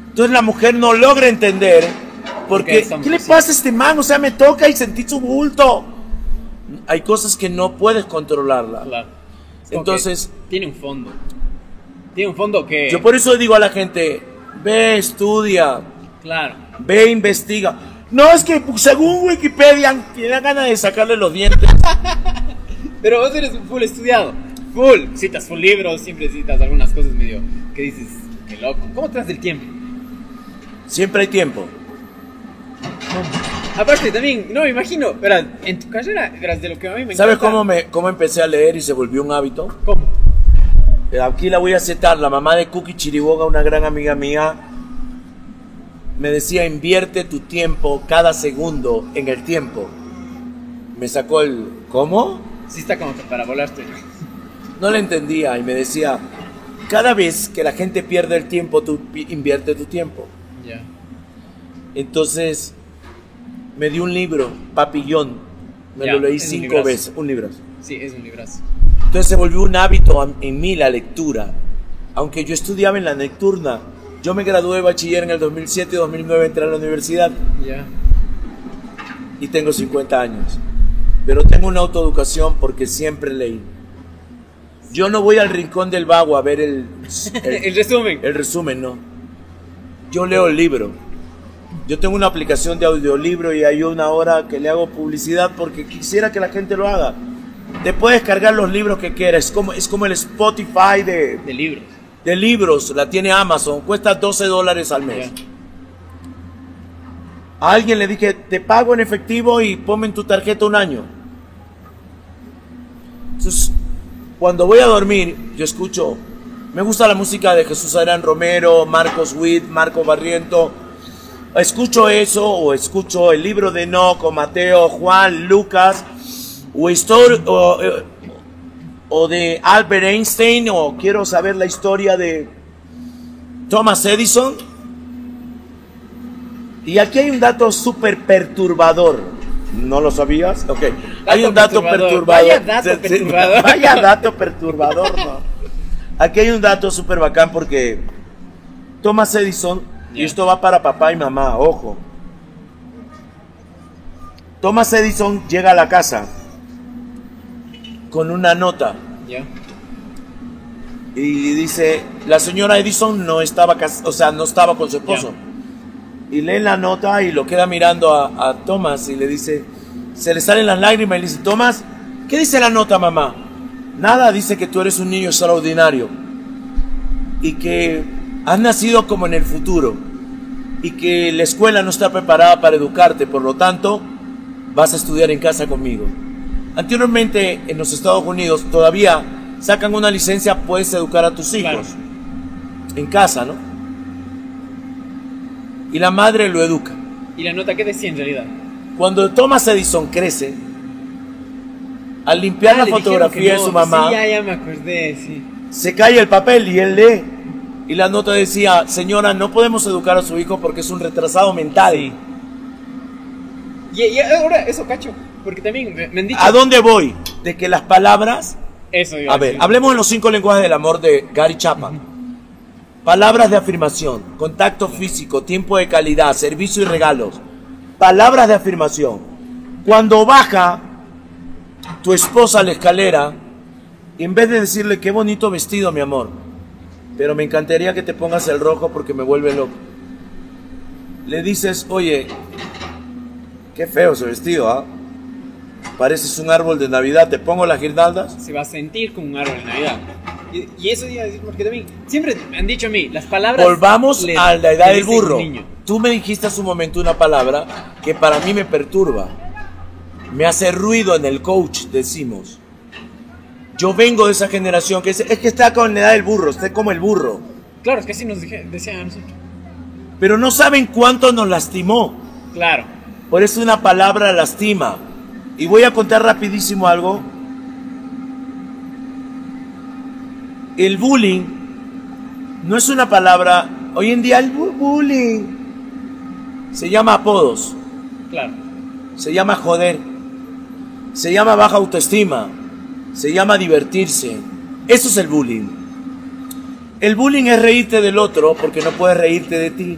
Entonces la mujer no logra entender porque ¿qué le pasa a este man? O sea, me toca y sentí su bulto. Hay cosas que no puedes controlarla. Claro. Entonces tiene un fondo. Tiene un fondo que Yo por eso digo a la gente, ve, estudia. Claro. Ve, investiga. No, es que según Wikipedia tiene ganas de sacarle los dientes. Pero vos eres un full estudiado. Full. Citas full libros, siempre citas algunas cosas medio que dices, qué loco. ¿Cómo te das el tiempo? Siempre hay tiempo. Aparte también, no me imagino, verás, en tu carrera, verás, de lo que a mí me ¿Sabes cómo, me, cómo empecé a leer y se volvió un hábito? ¿Cómo? Eh, aquí la voy a citar, la mamá de Cookie Chiriboga, una gran amiga mía, me decía, invierte tu tiempo cada segundo en el tiempo. Me sacó el, ¿cómo? Sí está como para volarte. No le entendía y me decía, cada vez que la gente pierde el tiempo, tú invierte tu tiempo. Ya. Entonces, me dio un libro, Papillón. Me lo leí cinco veces. Un libro. Sí, es un librazo. Entonces se volvió un hábito en mí la lectura. Aunque yo estudiaba en la nocturna, yo me gradué de bachiller en el 2007 y 2009 entré a la universidad. Ya. Y tengo 50 años. Pero tengo una autoeducación porque siempre leí. Yo no voy al rincón del vago a ver el, el, resumen. El resumen, no. Yo leo el libro. Yo tengo una aplicación de audiolibro y hay una hora que le hago publicidad porque quisiera que la gente lo haga. Te puedes cargar los libros que quieras. Es como, es como el Spotify de, de libros. De libros. La tiene Amazon. Cuesta 12 dólares al mes. A alguien le dije, te pago en efectivo y ponme en tu tarjeta un año. Entonces, cuando voy a dormir, yo escucho, me gusta la música de Jesús Adrián Romero, Marcos Witt, Marco Barriento. Escucho eso o escucho el libro de Enoch Mateo, Juan, Lucas o, o, o de Albert Einstein o quiero saber la historia de Thomas Edison. Y aquí hay un dato súper perturbador. ¿No lo sabías? Ok. Hay un dato perturbador. Vaya dato perturbador. Vaya dato perturbador, ¿no? Aquí hay un dato súper bacán porque Thomas Edison, y esto va para papá y mamá, ojo. Thomas Edison llega a la casa con una nota. Y dice, la señora Edison no estaba, o sea, no estaba con su esposo y lee la nota y lo queda mirando a, a Thomas y le dice, se le salen las lágrimas y le dice, Thomas, ¿qué dice la nota, mamá? Nada, dice que tú eres un niño extraordinario y que has nacido como en el futuro y que la escuela no está preparada para educarte, por lo tanto, vas a estudiar en casa conmigo. Anteriormente en los Estados Unidos todavía sacan una licencia, puedes educar a tus hijos en casa, ¿no? Y la madre lo educa. ¿Y la nota qué decía en realidad? Cuando Thomas Edison crece, al limpiar ah, la fotografía de su mamá, sí, ya, ya me acordé, sí. se cae el papel y él lee. Y la nota decía, señora, no podemos educar a su hijo porque es un retrasado mental. Y, y, ahora, eso cacho, porque también me, han dicho... ¿A dónde voy? De que las palabras... Eso, A ver, hablemos en los cinco lenguajes del amor de Gary Chapman. Palabras de afirmación, contacto físico, tiempo de calidad, servicio y regalos. Palabras de afirmación. Cuando baja tu esposa a la escalera, en vez de decirle qué bonito vestido, mi amor, pero me encantaría que te pongas el rojo porque me vuelve loco. Le dices, oye, qué feo ese vestido, ¿ah? Pareces un árbol de Navidad, ¿te pongo las guirnaldas? Se va a sentir como un árbol de Navidad. Y, eso iba a decir, porque también siempre me han dicho a mí, las palabras. Volvamos a la edad del burro. Tú me dijiste hace un momento una palabra que para mí me perturba. Me hace ruido en el coach, decimos. Yo vengo de esa generación que es, que está con la edad del burro, está como el burro. Claro, es que así nos decían a nosotros. Pero no saben cuánto nos lastimó. Claro. Por eso una palabra lastima. Y voy a contar rapidísimo algo el bullying no es una palabra. Hoy en día el bullying se llama apodos. Claro. Se llama joder. Se llama baja autoestima. Se llama divertirse. Eso es el bullying. El bullying es reírte del otro porque no puedes reírte de ti.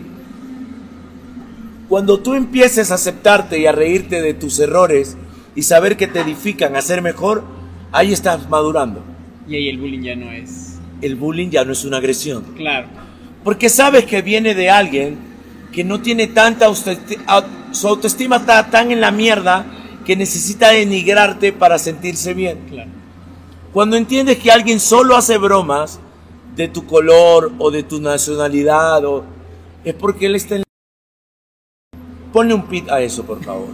Cuando tú empieces a aceptarte y a reírte de tus errores y saber que te edifican a ser mejor, ahí estás madurando. Y ahí el bullying ya no es. El bullying ya no es una agresión. Claro. Porque sabes que viene de alguien que no tiene tanta autoestima, su autoestima está tan en la mierda que necesita denigrarte para sentirse bien. Claro. Cuando entiendes que alguien solo hace bromas de tu color o de tu nacionalidad, o, es porque él está en... Ponle un pit a eso, por favor.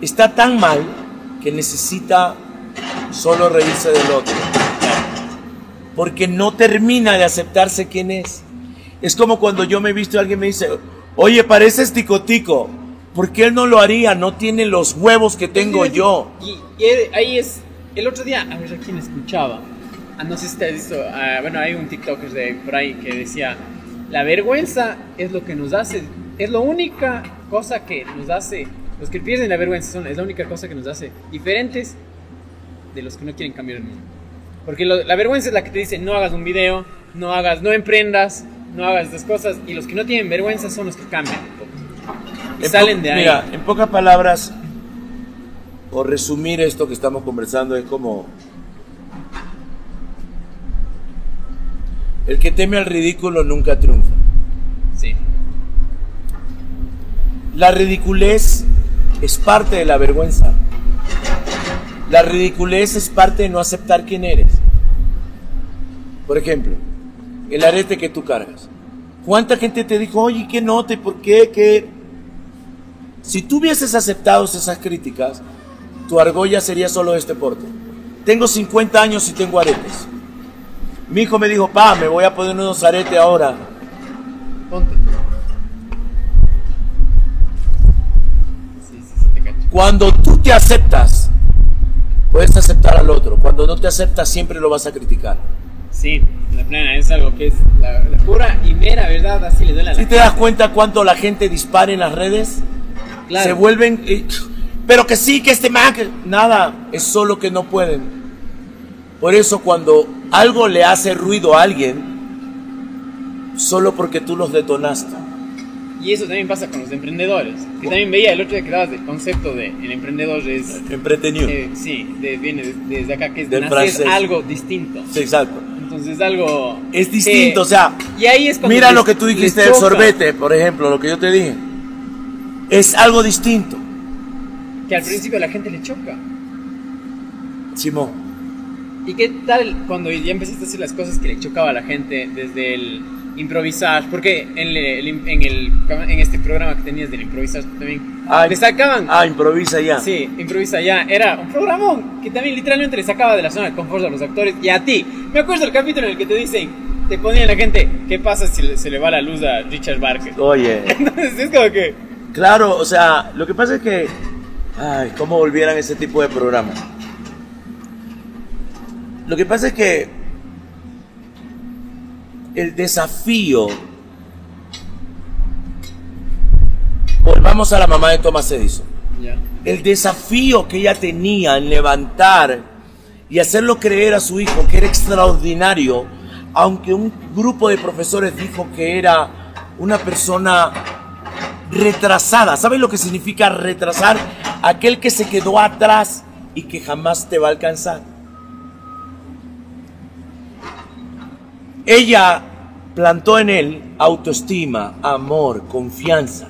Está tan mal que necesita solo reírse del otro. Porque no termina de aceptarse quién es. Es como cuando yo me he visto y alguien me dice, oye, pareces ticotico. ¿Por qué él no lo haría? No tiene los huevos que tengo yo. Y, ahí es, el otro día, a ver a quién escuchaba. ah, no sé si te has visto, ah, bueno, hay un TikToker de por ahí que decía, la vergüenza es lo que nos hace, es la única cosa que nos hace, los que pierden la vergüenza son, es la única cosa que nos hace diferentes de los que no quieren cambiar el mundo. Porque la vergüenza es la que te dice, no hagas un video, no hagas, no emprendas, no hagas estas cosas, y los que no tienen vergüenza son los que cambian. Y salen de ahí. Mira, en pocas palabras, o resumir esto que estamos conversando, es como El que teme al ridículo nunca triunfa. Sí. La ridiculez es parte de la vergüenza. La ridiculez es parte de no aceptar quién eres. Por ejemplo, el arete que tú cargas. ¿Cuánta gente te dijo, oye, qué note, por qué, qué? Si tú hubieses aceptado esas críticas, tu argolla sería solo este porte. Tengo 50 años y tengo aretes. Mi hijo me dijo, pa, me voy a poner unos aretes ahora. Ponte. Cuando tú te aceptas, puedes aceptar al otro. Cuando no te aceptas, siempre lo vas a criticar. Sí, la plena es algo que es la, pura y mera verdad, así le duele a la Si te das cuenta cuánto la gente dispara en las redes, claro. se vuelven. Eh, pero que sí, que este man, nada, es solo que no pueden. Por eso cuando algo le hace ruido a alguien, solo porque tú los detonaste. Y eso también pasa con los emprendedores. Que también veía el otro día que dabas el concepto de el emprendedor es... Empretenido. Eh, sí, viene desde acá, que es algo distinto. Sí, exacto. Entonces algo... Es distinto, o sea... Y ahí es Mira lo que tú dijiste del sorbete, por ejemplo, lo que yo te dije. Es algo distinto. Que al principio a la gente le choca. Simón. ¿Y qué tal cuando ya empezaste a hacer las cosas que le chocaba a la gente desde el improvisar? Porque en, el, en, el, en este programa que tenías del improvisar también ah, le sacaban. Ah, improvisa ya. Sí, improvisa ya. Era un programa que también literalmente le sacaba de la zona de confort a los actores y a ti. Me acuerdo del capítulo en el que te dicen, te ponían la gente, ¿qué pasa si se le va la luz a Richard Barker? Oye. Entonces es como que. Claro, o sea, lo que pasa es que. Ay, ¿cómo volvieran ese tipo de programas? Lo que pasa es que el desafío, volvamos a la mamá de Thomas Edison, el desafío que ella tenía en levantar y hacerlo creer a su hijo que era extraordinario, aunque un grupo de profesores dijo que era una persona retrasada. ¿Sabes lo que significa retrasar? Aquel que se quedó atrás y que jamás te va a alcanzar. Ella plantó en él autoestima, amor, confianza.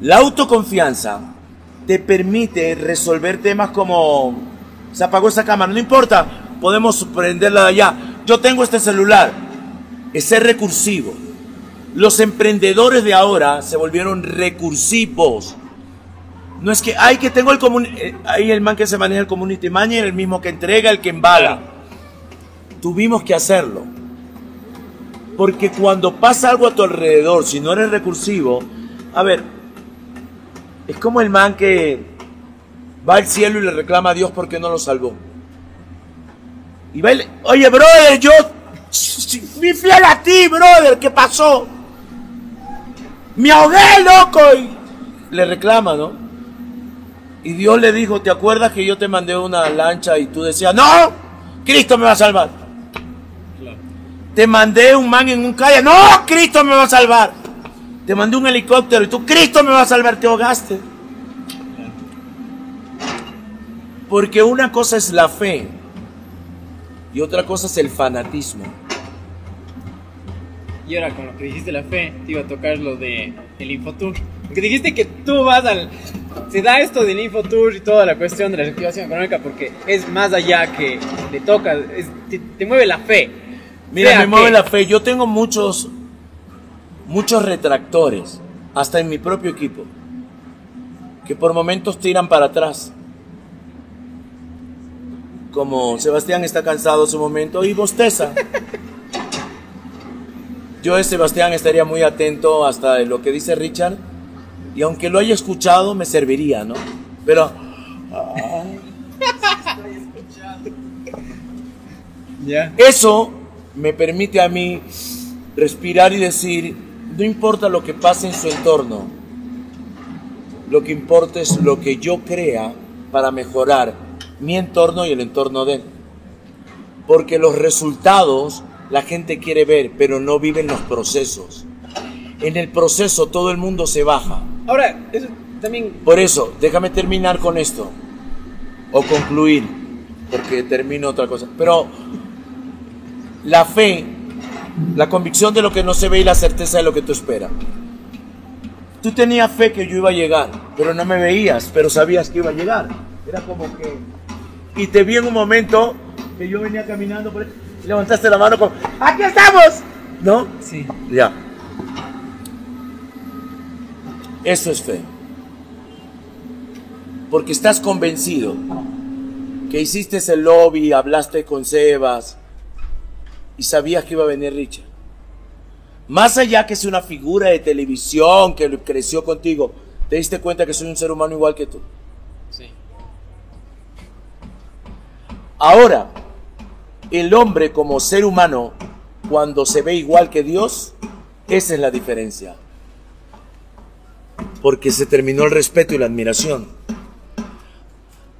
La autoconfianza te permite resolver temas como se apagó esa cámara, no importa, podemos prenderla de allá. Yo tengo este celular, es recursivo. Los emprendedores de ahora se volvieron recursivos. No es que, hay que tengo el community, eh, ahí el man que se maneja el community manager, el mismo que entrega, el que embala. Tuvimos que hacerlo. Porque cuando pasa algo a tu alrededor, si no eres recursivo, a ver, es como el man que va al cielo y le reclama a Dios porque no lo salvó. Y va y oye, brother, yo fui fiel a ti, brother, ¿qué pasó? Me ahogué, loco. Y le reclama, ¿no? Y Dios le dijo, ¿te acuerdas que yo te mandé una lancha y tú decías, no, Cristo me va a salvar? Te mandé un man en un calle. No, Cristo me va a salvar. Te mandé un helicóptero y tú, Cristo me va a salvar, te ahogaste. Porque una cosa es la fe y otra cosa es el fanatismo. Y ahora con lo que dijiste la fe, te iba a tocar lo de el Infotour. Porque dijiste que tú vas al... Se da esto del Infotour y toda la cuestión de la reactivación económica porque es más allá que te toca, te mueve la fe. Mira, me mueve la fe. Yo tengo muchos, muchos retractores, hasta en mi propio equipo, que por momentos tiran para atrás. Como Sebastián está cansado su momento y bosteza. Yo de Sebastián estaría muy atento hasta lo que dice Richard y aunque lo haya escuchado me serviría, ¿no? Pero... Eso me permite a mí respirar y decir, no importa lo que pase en su entorno, lo que importa es lo que yo crea para mejorar mi entorno y el entorno de él. Porque los resultados la gente quiere ver, pero no viven los procesos. En el proceso todo el mundo se baja. Ahora, eso también... Por eso, déjame terminar con esto. O concluir, porque termino otra cosa. Pero la fe, la convicción de lo que no se ve y la certeza de lo que tú esperas. Tú tenías fe que yo iba a llegar, pero no me veías, pero sabías que iba a llegar. Era como que... Y te vi en un momento que yo venía caminando por y levantaste la mano como, ¡aquí estamos! ¿No? Sí. Ya. Eso es fe. Porque estás convencido que hiciste el lobby, hablaste con Sebas y sabías que iba a venir Richard. Más allá que es una figura de televisión que creció contigo, te diste cuenta que soy un ser humano igual que tú. Sí. Ahora, el hombre como ser humano, cuando se ve igual que Dios, esa es la diferencia. Porque se terminó el respeto y la admiración.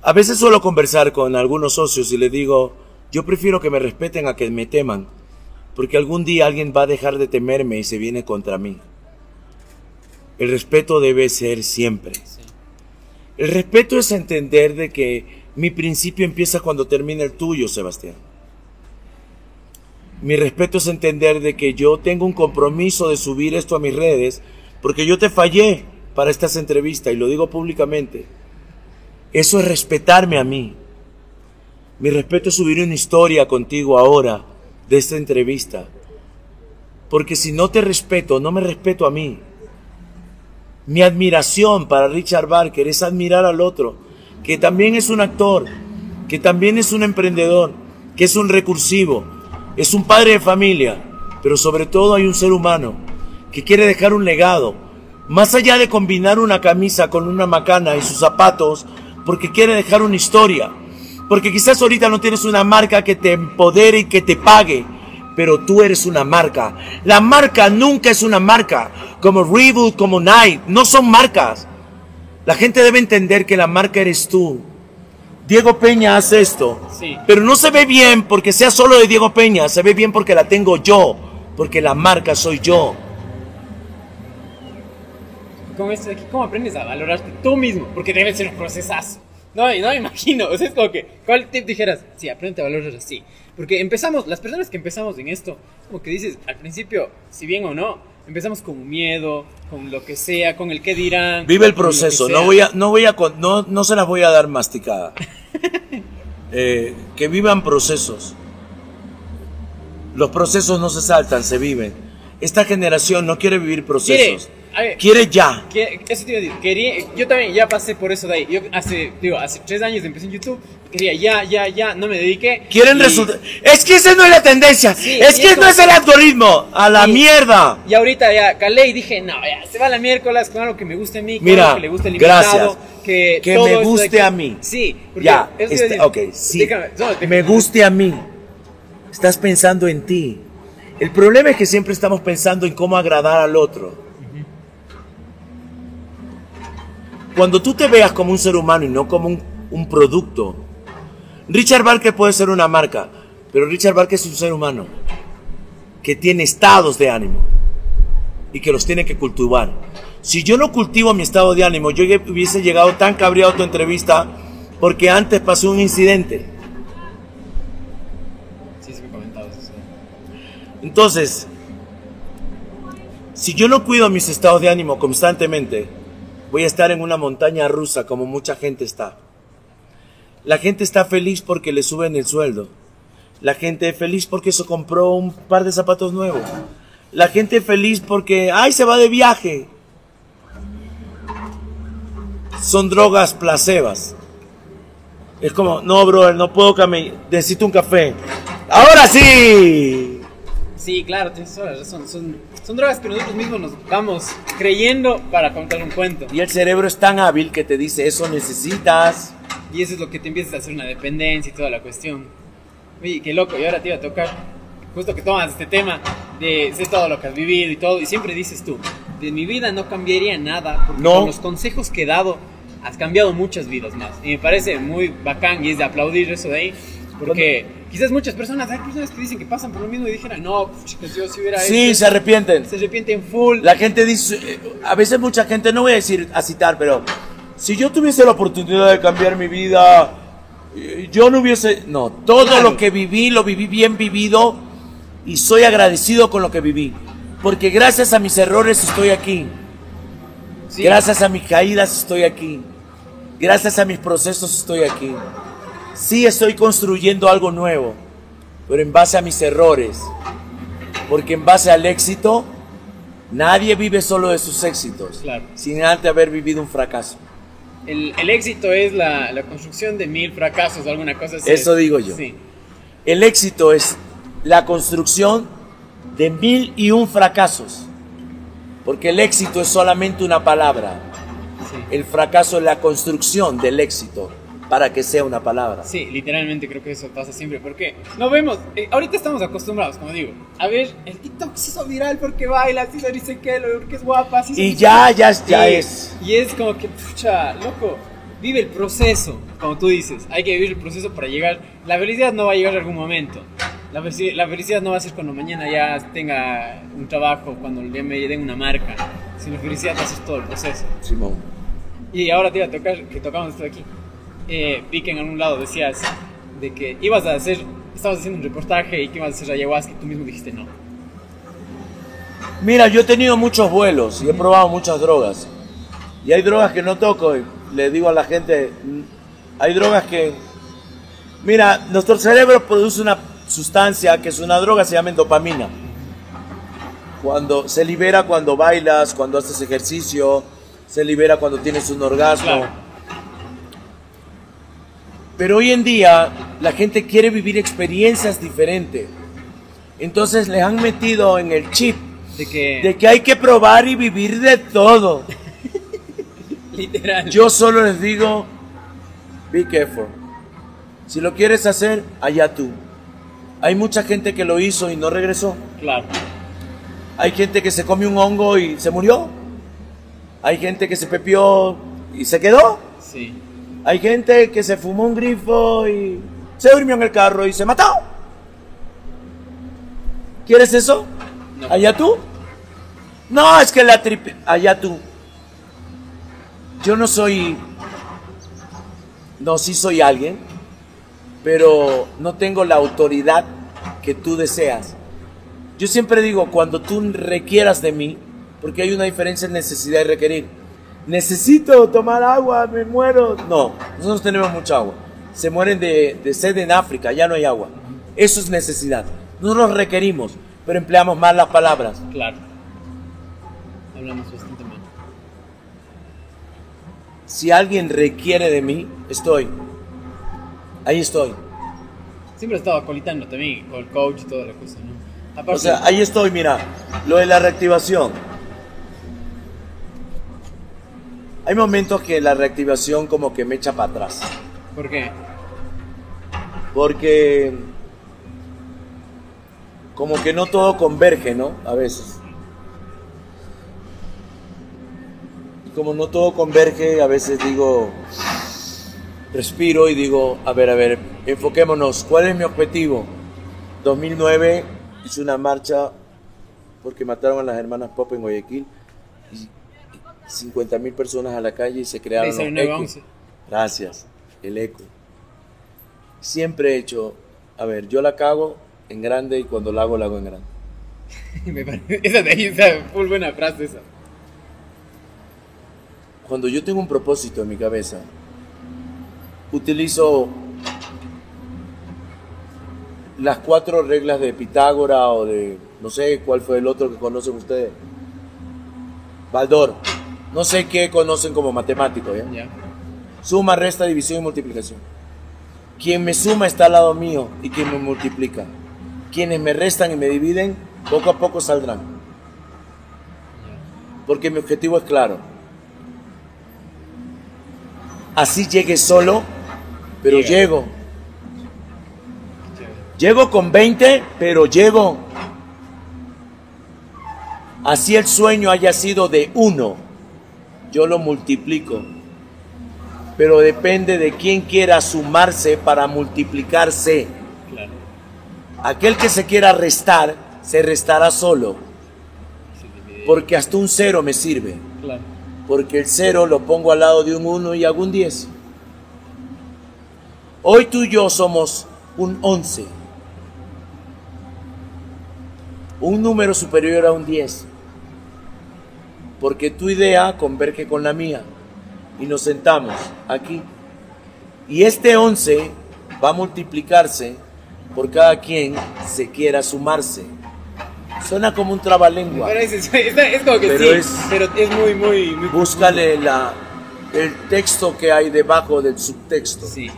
A veces suelo conversar con algunos socios y le digo, yo prefiero que me respeten a que me teman, porque algún día alguien va a dejar de temerme y se viene contra mí. El respeto debe ser siempre. El respeto es entender de que mi principio empieza cuando termina el tuyo, Sebastián. Mi respeto es entender de que yo tengo un compromiso de subir esto a mis redes porque yo te fallé para estas entrevistas y lo digo públicamente. Eso es respetarme a mí. Mi respeto es subir una historia contigo ahora de esta entrevista. Porque si no te respeto, no me respeto a mí. Mi admiración para Richard Barker es admirar al otro, que también es un actor, que también es un emprendedor, que es un recursivo, es un padre de familia, pero sobre todo hay un ser humano que quiere dejar un legado, más allá de combinar una camisa con una macana y sus zapatos, porque quiere dejar una historia, porque quizás ahorita no tienes una marca que te empodere y que te pague, pero tú eres una marca. La marca nunca es una marca, como Reebok, como Nike, no son marcas. La gente debe entender que la marca eres tú. Diego Peña hace esto. Pero no se ve bien porque sea solo de Diego Peña, se ve bien porque la tengo yo, porque la marca soy yo. Con esto de aquí, ¿cómo aprendes a valorarte tú mismo? Porque debe ser un procesazo. No, no me imagino. O sea, es como que, ¿cuál tip dijeras? Sí, aprende a valorar así. Porque empezamos, las personas que empezamos en esto, como que dices, al principio, si bien o no, empezamos con miedo, con lo que sea, con el que dirán. Vive el proceso, no voy a, no voy a, no, no se las voy a dar masticada. Eh, que vivan procesos. Los procesos no se saltan, se viven. Esta generación no quiere vivir procesos. quiere ya. eso te iba a decir. yo también ya pasé por eso de ahí. Yo hace, digo, hace tres años empecé en YouTube. Quería ya, ya, ya, no me dediqué. Quieren resultados. Es que esa no es la tendencia. es que no es el algoritmo. A la mierda. Y ahorita ya calé y dije, no, ya, se va la miércoles con algo que me guste a mí, Mira, que le guste el invitado. Que, que me guste a mí. Sí, ya. ok, sí. me guste a mí. Estás pensando en ti. El problema es que siempre estamos pensando en cómo agradar al otro. Cuando tú te veas como un ser humano y no como un, un producto, Richard Barker puede ser una marca, pero Richard Barker es un ser humano que tiene estados de ánimo y que los tiene que cultivar. Si yo no cultivo mi estado de ánimo, yo hubiese llegado tan cabreado a tu entrevista porque antes pasó un incidente. Sí, sí me eso. Entonces, si yo no cuido mis estados de ánimo constantemente, voy a estar en una montaña rusa como mucha gente está. La gente está feliz porque le suben el sueldo. La gente es feliz porque se compró un par de zapatos nuevos. La gente es feliz porque, ay, se va de viaje. Son drogas placebas. Es como, no, bro, no puedo caminar, necesito un café. ¡Ahora sí! Sí, claro, tienes toda la razón. Son, son drogas que nosotros mismos nos vamos creyendo para contar un cuento. Y el cerebro es tan hábil que te dice, eso necesitas. Y eso es lo que te empiezas a hacer una dependencia y toda la cuestión. Oye, qué loco, y ahora te iba a tocar, justo que tomas este tema de sé todo lo que has vivido y todo, y siempre dices tú, de mi vida no cambiaría nada, porque con los consejos que he dado has cambiado muchas vidas más. Y me parece muy bacán y es de aplaudir eso de ahí, porque quizás muchas personas, hay personas que dicen que pasan por lo mismo y dijeran, no, chicos, yo si hubiera Sí, se arrepienten. Se arrepienten full. La gente dice, eh, a veces mucha gente, no voy a decir, a citar, pero si yo tuviese la oportunidad de cambiar mi vida, eh, yo no hubiese, no, todo lo que viví, lo viví bien vivido y soy agradecido con lo que viví. Porque gracias a mis errores estoy aquí. Gracias a mis caídas estoy aquí. Gracias a mis procesos estoy aquí. Sí estoy construyendo algo nuevo, pero en base a mis errores. Porque en base al éxito, nadie vive solo de sus éxitos, sin antes haber vivido un fracaso. El, éxito es la, construcción de mil fracasos, alguna cosa así. Eso digo yo. Sí. El éxito es la construcción de mil y un fracasos. Porque el éxito es solamente una palabra. El fracaso es la construcción del éxito para que sea una palabra. Sí, literalmente creo que eso pasa siempre. Porque no vemos, eh, ahorita estamos acostumbrados, como digo, a ver, el TikTok se hizo viral porque baila, se dice que, porque es guapa. y ya, ya, ya es. Y es como que, pucha, loco, vive el proceso, como tú dices. Hay que vivir el proceso para llegar. La felicidad no va a llegar en algún momento. La, la felicidad no va a ser cuando mañana ya tenga un trabajo, cuando ya me den una marca. Sino felicidad va a ser todo el proceso. Simón. Y ahora te iba a tocar, que tocamos esto de aquí. Eh, vi que en algún lado decías de que ibas a hacer, estabas haciendo un reportaje y que ibas a hacer ayahuasca y tú mismo dijiste no. Mira, yo he tenido muchos vuelos y he probado muchas drogas. Y hay drogas que no toco. Y le digo a la gente, hay drogas que... Mira, nuestro cerebro produce una sustancia que es una droga, se llama dopamina. Cuando se libera cuando bailas, cuando haces ejercicio, se libera cuando tienes un orgasmo. Pero hoy en día la gente quiere vivir experiencias diferentes. Entonces les han metido en el chip de que, de que hay que probar y vivir de todo. Literal. Yo solo les digo, be careful. Si lo quieres hacer, allá tú. Hay mucha gente que lo hizo y no regresó. Claro. Hay gente que se come un hongo y se murió. Hay gente que se pepió y se quedó. Sí. Hay gente que se fumó un grifo y se durmió en el carro y se mató. ¿Quieres eso? ¿Allá tú? No, es que la tripe. Allá tú. Yo no soy. No, sí soy alguien, pero no tengo la autoridad que tú deseas. Yo siempre digo, cuando tú requieras de mí, porque hay una diferencia en necesidad y requerir. Necesito tomar agua, me muero. No, nosotros tenemos mucha agua. Se mueren de, sed en África, ya no hay agua. Eso es necesidad. Nosotros requerimos, pero empleamos mal las palabras. Claro. Hablamos bastante mal. Si alguien requiere de mí, estoy. Ahí estoy. Siempre estaba colitando también con el coach y toda la cosa, ¿no? o sea, ahí estoy, mira, lo de la reactivación hay momentos que la reactivación como que me echa para atrás. ¿Por qué? Porque como que no todo converge, ¿no? A veces. Como no todo converge, a veces digo, respiro y digo, a ver, a ver, enfoquémonos, ¿cuál es mi objetivo? 2009 hice una marcha porque mataron a las hermanas Pop en Guayaquil 50 mil personas a la calle y se crearon los Gracias, el eco. Siempre he hecho, a ver, yo la cago en grande y cuando la hago, la hago en grande. esa de ahí, muy buena frase esa. Cuando yo tengo un propósito en mi cabeza, utilizo las cuatro reglas de Pitágora o de, no sé cuál fue el otro que conocen ustedes. Baldor. No sé qué conocen como matemático, ¿ya? Suma, resta, división y multiplicación. Quien me suma está al lado mío y quien me multiplica. Quienes me restan y me dividen, poco a poco saldrán. Porque mi objetivo es claro. Así llegue solo, pero llego. Llego con 20, pero llego. Así el sueño haya sido de uno, yo lo multiplico. Pero depende de quién quiera sumarse para multiplicarse. Aquel que se quiera restar, se restará solo. Porque hasta un cero me sirve. Porque el cero lo pongo al lado de un uno y hago un diez. Hoy tú y yo somos un once un número superior a un 10. Porque tu idea converge con la mía. Y nos sentamos aquí. Y este 11 va a multiplicarse por cada quien se quiera sumarse. Suena como un trabalengua. Pero es, como que pero sí, pero es muy, muy, Búscale la, el texto que hay debajo del subtexto. Sí.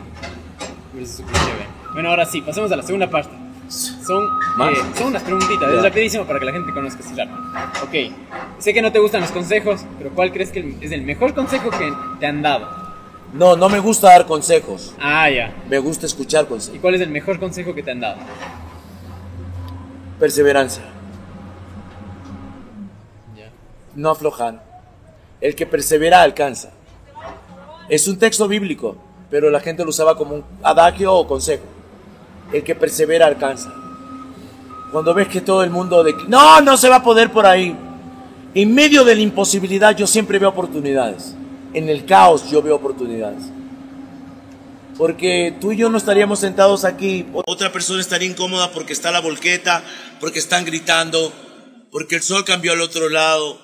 Bueno, ahora sí, pasemos a la segunda parte. Son, eh, son unas preguntitas, es rapidísimo para que la gente conozca este Ok, sé que no te gustan los consejos, pero ¿cuál crees que es el mejor consejo que te han dado? No, no me gusta dar consejos. Ah, ya. Me gusta escuchar consejos. ¿Y cuál es el mejor consejo que te han dado? Perseverancia. No aflojar. El que persevera alcanza. Es un texto bíblico, pero la gente lo usaba como un adagio o consejo el que persevera alcanza. Cuando ves que todo el mundo no, no se va a poder por ahí. En medio de la imposibilidad yo siempre veo oportunidades. En el caos yo veo oportunidades. Porque tú y yo no estaríamos sentados aquí. Otra persona estaría incómoda porque está la volqueta, porque están gritando, porque el sol cambió al otro lado,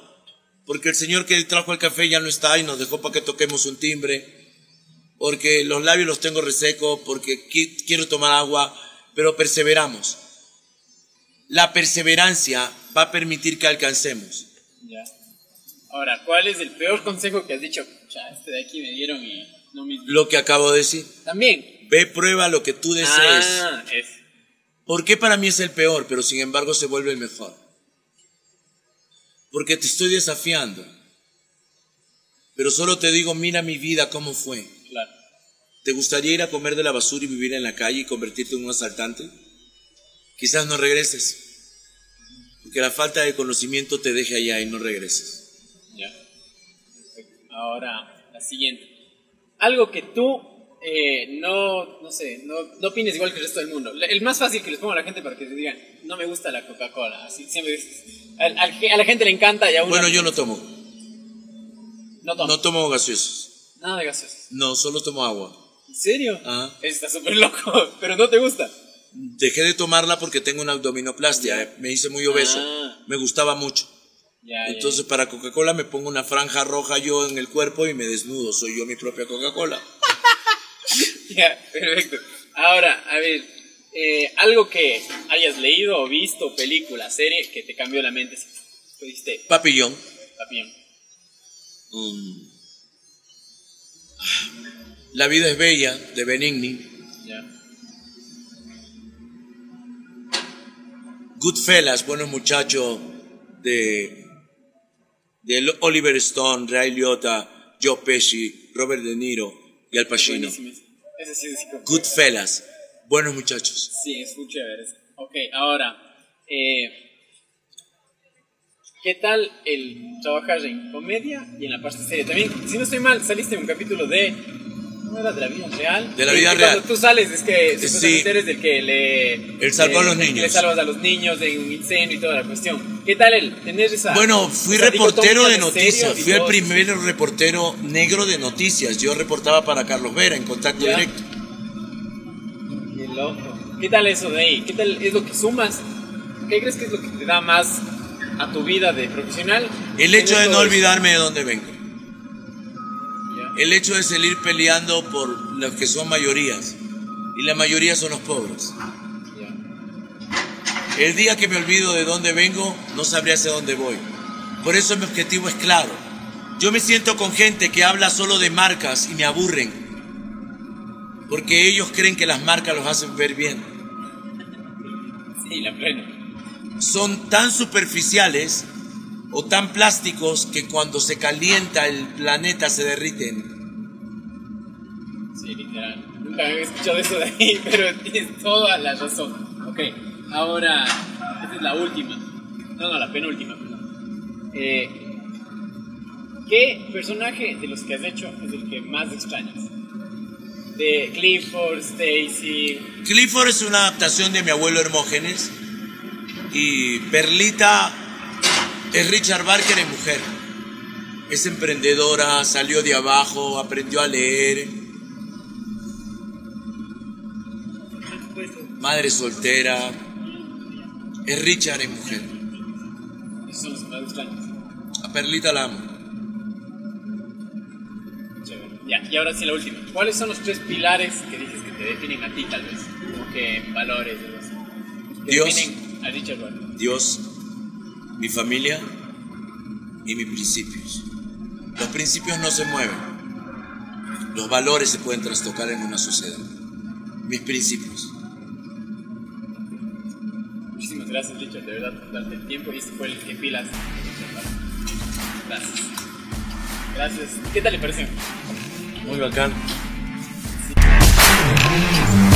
porque el señor que trajo el café ya no está y nos dejó para que toquemos un timbre porque los labios los tengo resecos, porque quiero tomar agua, pero perseveramos. La perseverancia va a permitir que alcancemos. Ya. Ahora, ¿cuál es el peor consejo que has dicho? Ya, este de aquí me dieron y no me... Lo que acabo de decir. También. Ve, prueba lo que tú desees. Ah, es. ¿Por qué para mí es el peor, pero sin embargo se vuelve el mejor? Porque te estoy desafiando. Pero solo te digo, mira mi vida cómo fue. ¿Te gustaría ir a comer de la basura y vivir en la calle y convertirte en un asaltante? Quizás no regreses, porque la falta de conocimiento te deje allá y no regreses. Ya. Ahora, la siguiente. Algo que tú eh, no, no sé, no, no, opines igual que el resto del mundo. El más fácil que les pongo a la gente para que te digan, no me gusta la Coca-Cola. Así siempre dices, a, la gente le encanta y a Bueno, yo no tomo. No tomo. No tomo gaseosos. Nada de gaseosos. No, solo tomo agua. ¿En serio? Ah. Está súper loco, pero no te gusta. Dejé de tomarla porque tengo una abdominoplastia, me hice muy obeso, ah. me gustaba mucho. Entonces para Coca-Cola me pongo una franja roja yo en el cuerpo y me desnudo, soy yo mi propia Coca-Cola. ya, perfecto. Ahora, a ver, eh, algo que hayas leído o visto, película, serie, que te cambió la mente. Papillón. Papillón. Um, la vida es bella, de Benigni. Goodfellas, buenos muchachos de, de Oliver Stone, Ray Liotta, Joe Pesci, Robert De Niro y Al Pacino. Goodfellas, buenos muchachos. Sí, es muy chévere. Ok, ahora, eh, ¿qué tal el trabajar en comedia y en la parte serie? También, si no estoy mal, saliste en un capítulo de ¿No era de la vida real? De la vida real. Cuando tú sales es que sí. eres del que le... El salvó a los niños. Le salvas a los niños de un incendio y toda la cuestión. ¿Qué tal el tener esa... Bueno, fui reportero de noticias. Fui el primer reportero negro de noticias. Yo reportaba para Carlos Vera en contacto directo. Qué loco. ¿Qué tal eso de ahí? ¿Qué tal es lo que sumas? ¿Qué crees que es lo que te da más a tu vida de profesional? El hecho de no olvidarme de dónde vengo el hecho de seguir peleando por los que son mayorías. Y la mayoría son los pobres. El día que me olvido de dónde vengo, no sabré hacia dónde voy. Por eso mi objetivo es claro. Yo me siento con gente que habla solo de marcas y me aburren. Porque ellos creen que las marcas los hacen ver bien. Sí, la plena. Son tan superficiales o tan plásticos que cuando se calienta el planeta se derriten. Sí, literal. nunca había escuchado eso de ahí, pero tienes toda la razón. Ok, ahora, esta es la última. No, no, la penúltima, Eh, ¿Qué personaje de los que has hecho es el que más extrañas? De Clifford, Stacy. Clifford es una adaptación de mi abuelo Hermógenes y Perlita es Richard Barker en mujer. Es emprendedora, salió de abajo, aprendió a leer. Madre soltera. Es Richard en mujer. A Perlita la amo. Ya, y ahora sí la última. ¿Cuáles son los tres pilares que dices que te definen a ti tal vez? Como que valores, Dios. Definen a Richard Barker. Dios, mi familia y mis principios. Los principios no se mueven. Los valores se pueden trastocar en una sociedad. Mis principios. Muchísimas gracias, Richard, de verdad, por darte el tiempo y este fue el que pilas. Gracias. Gracias. ¿Qué tal le pareció? Muy bacán. Sí.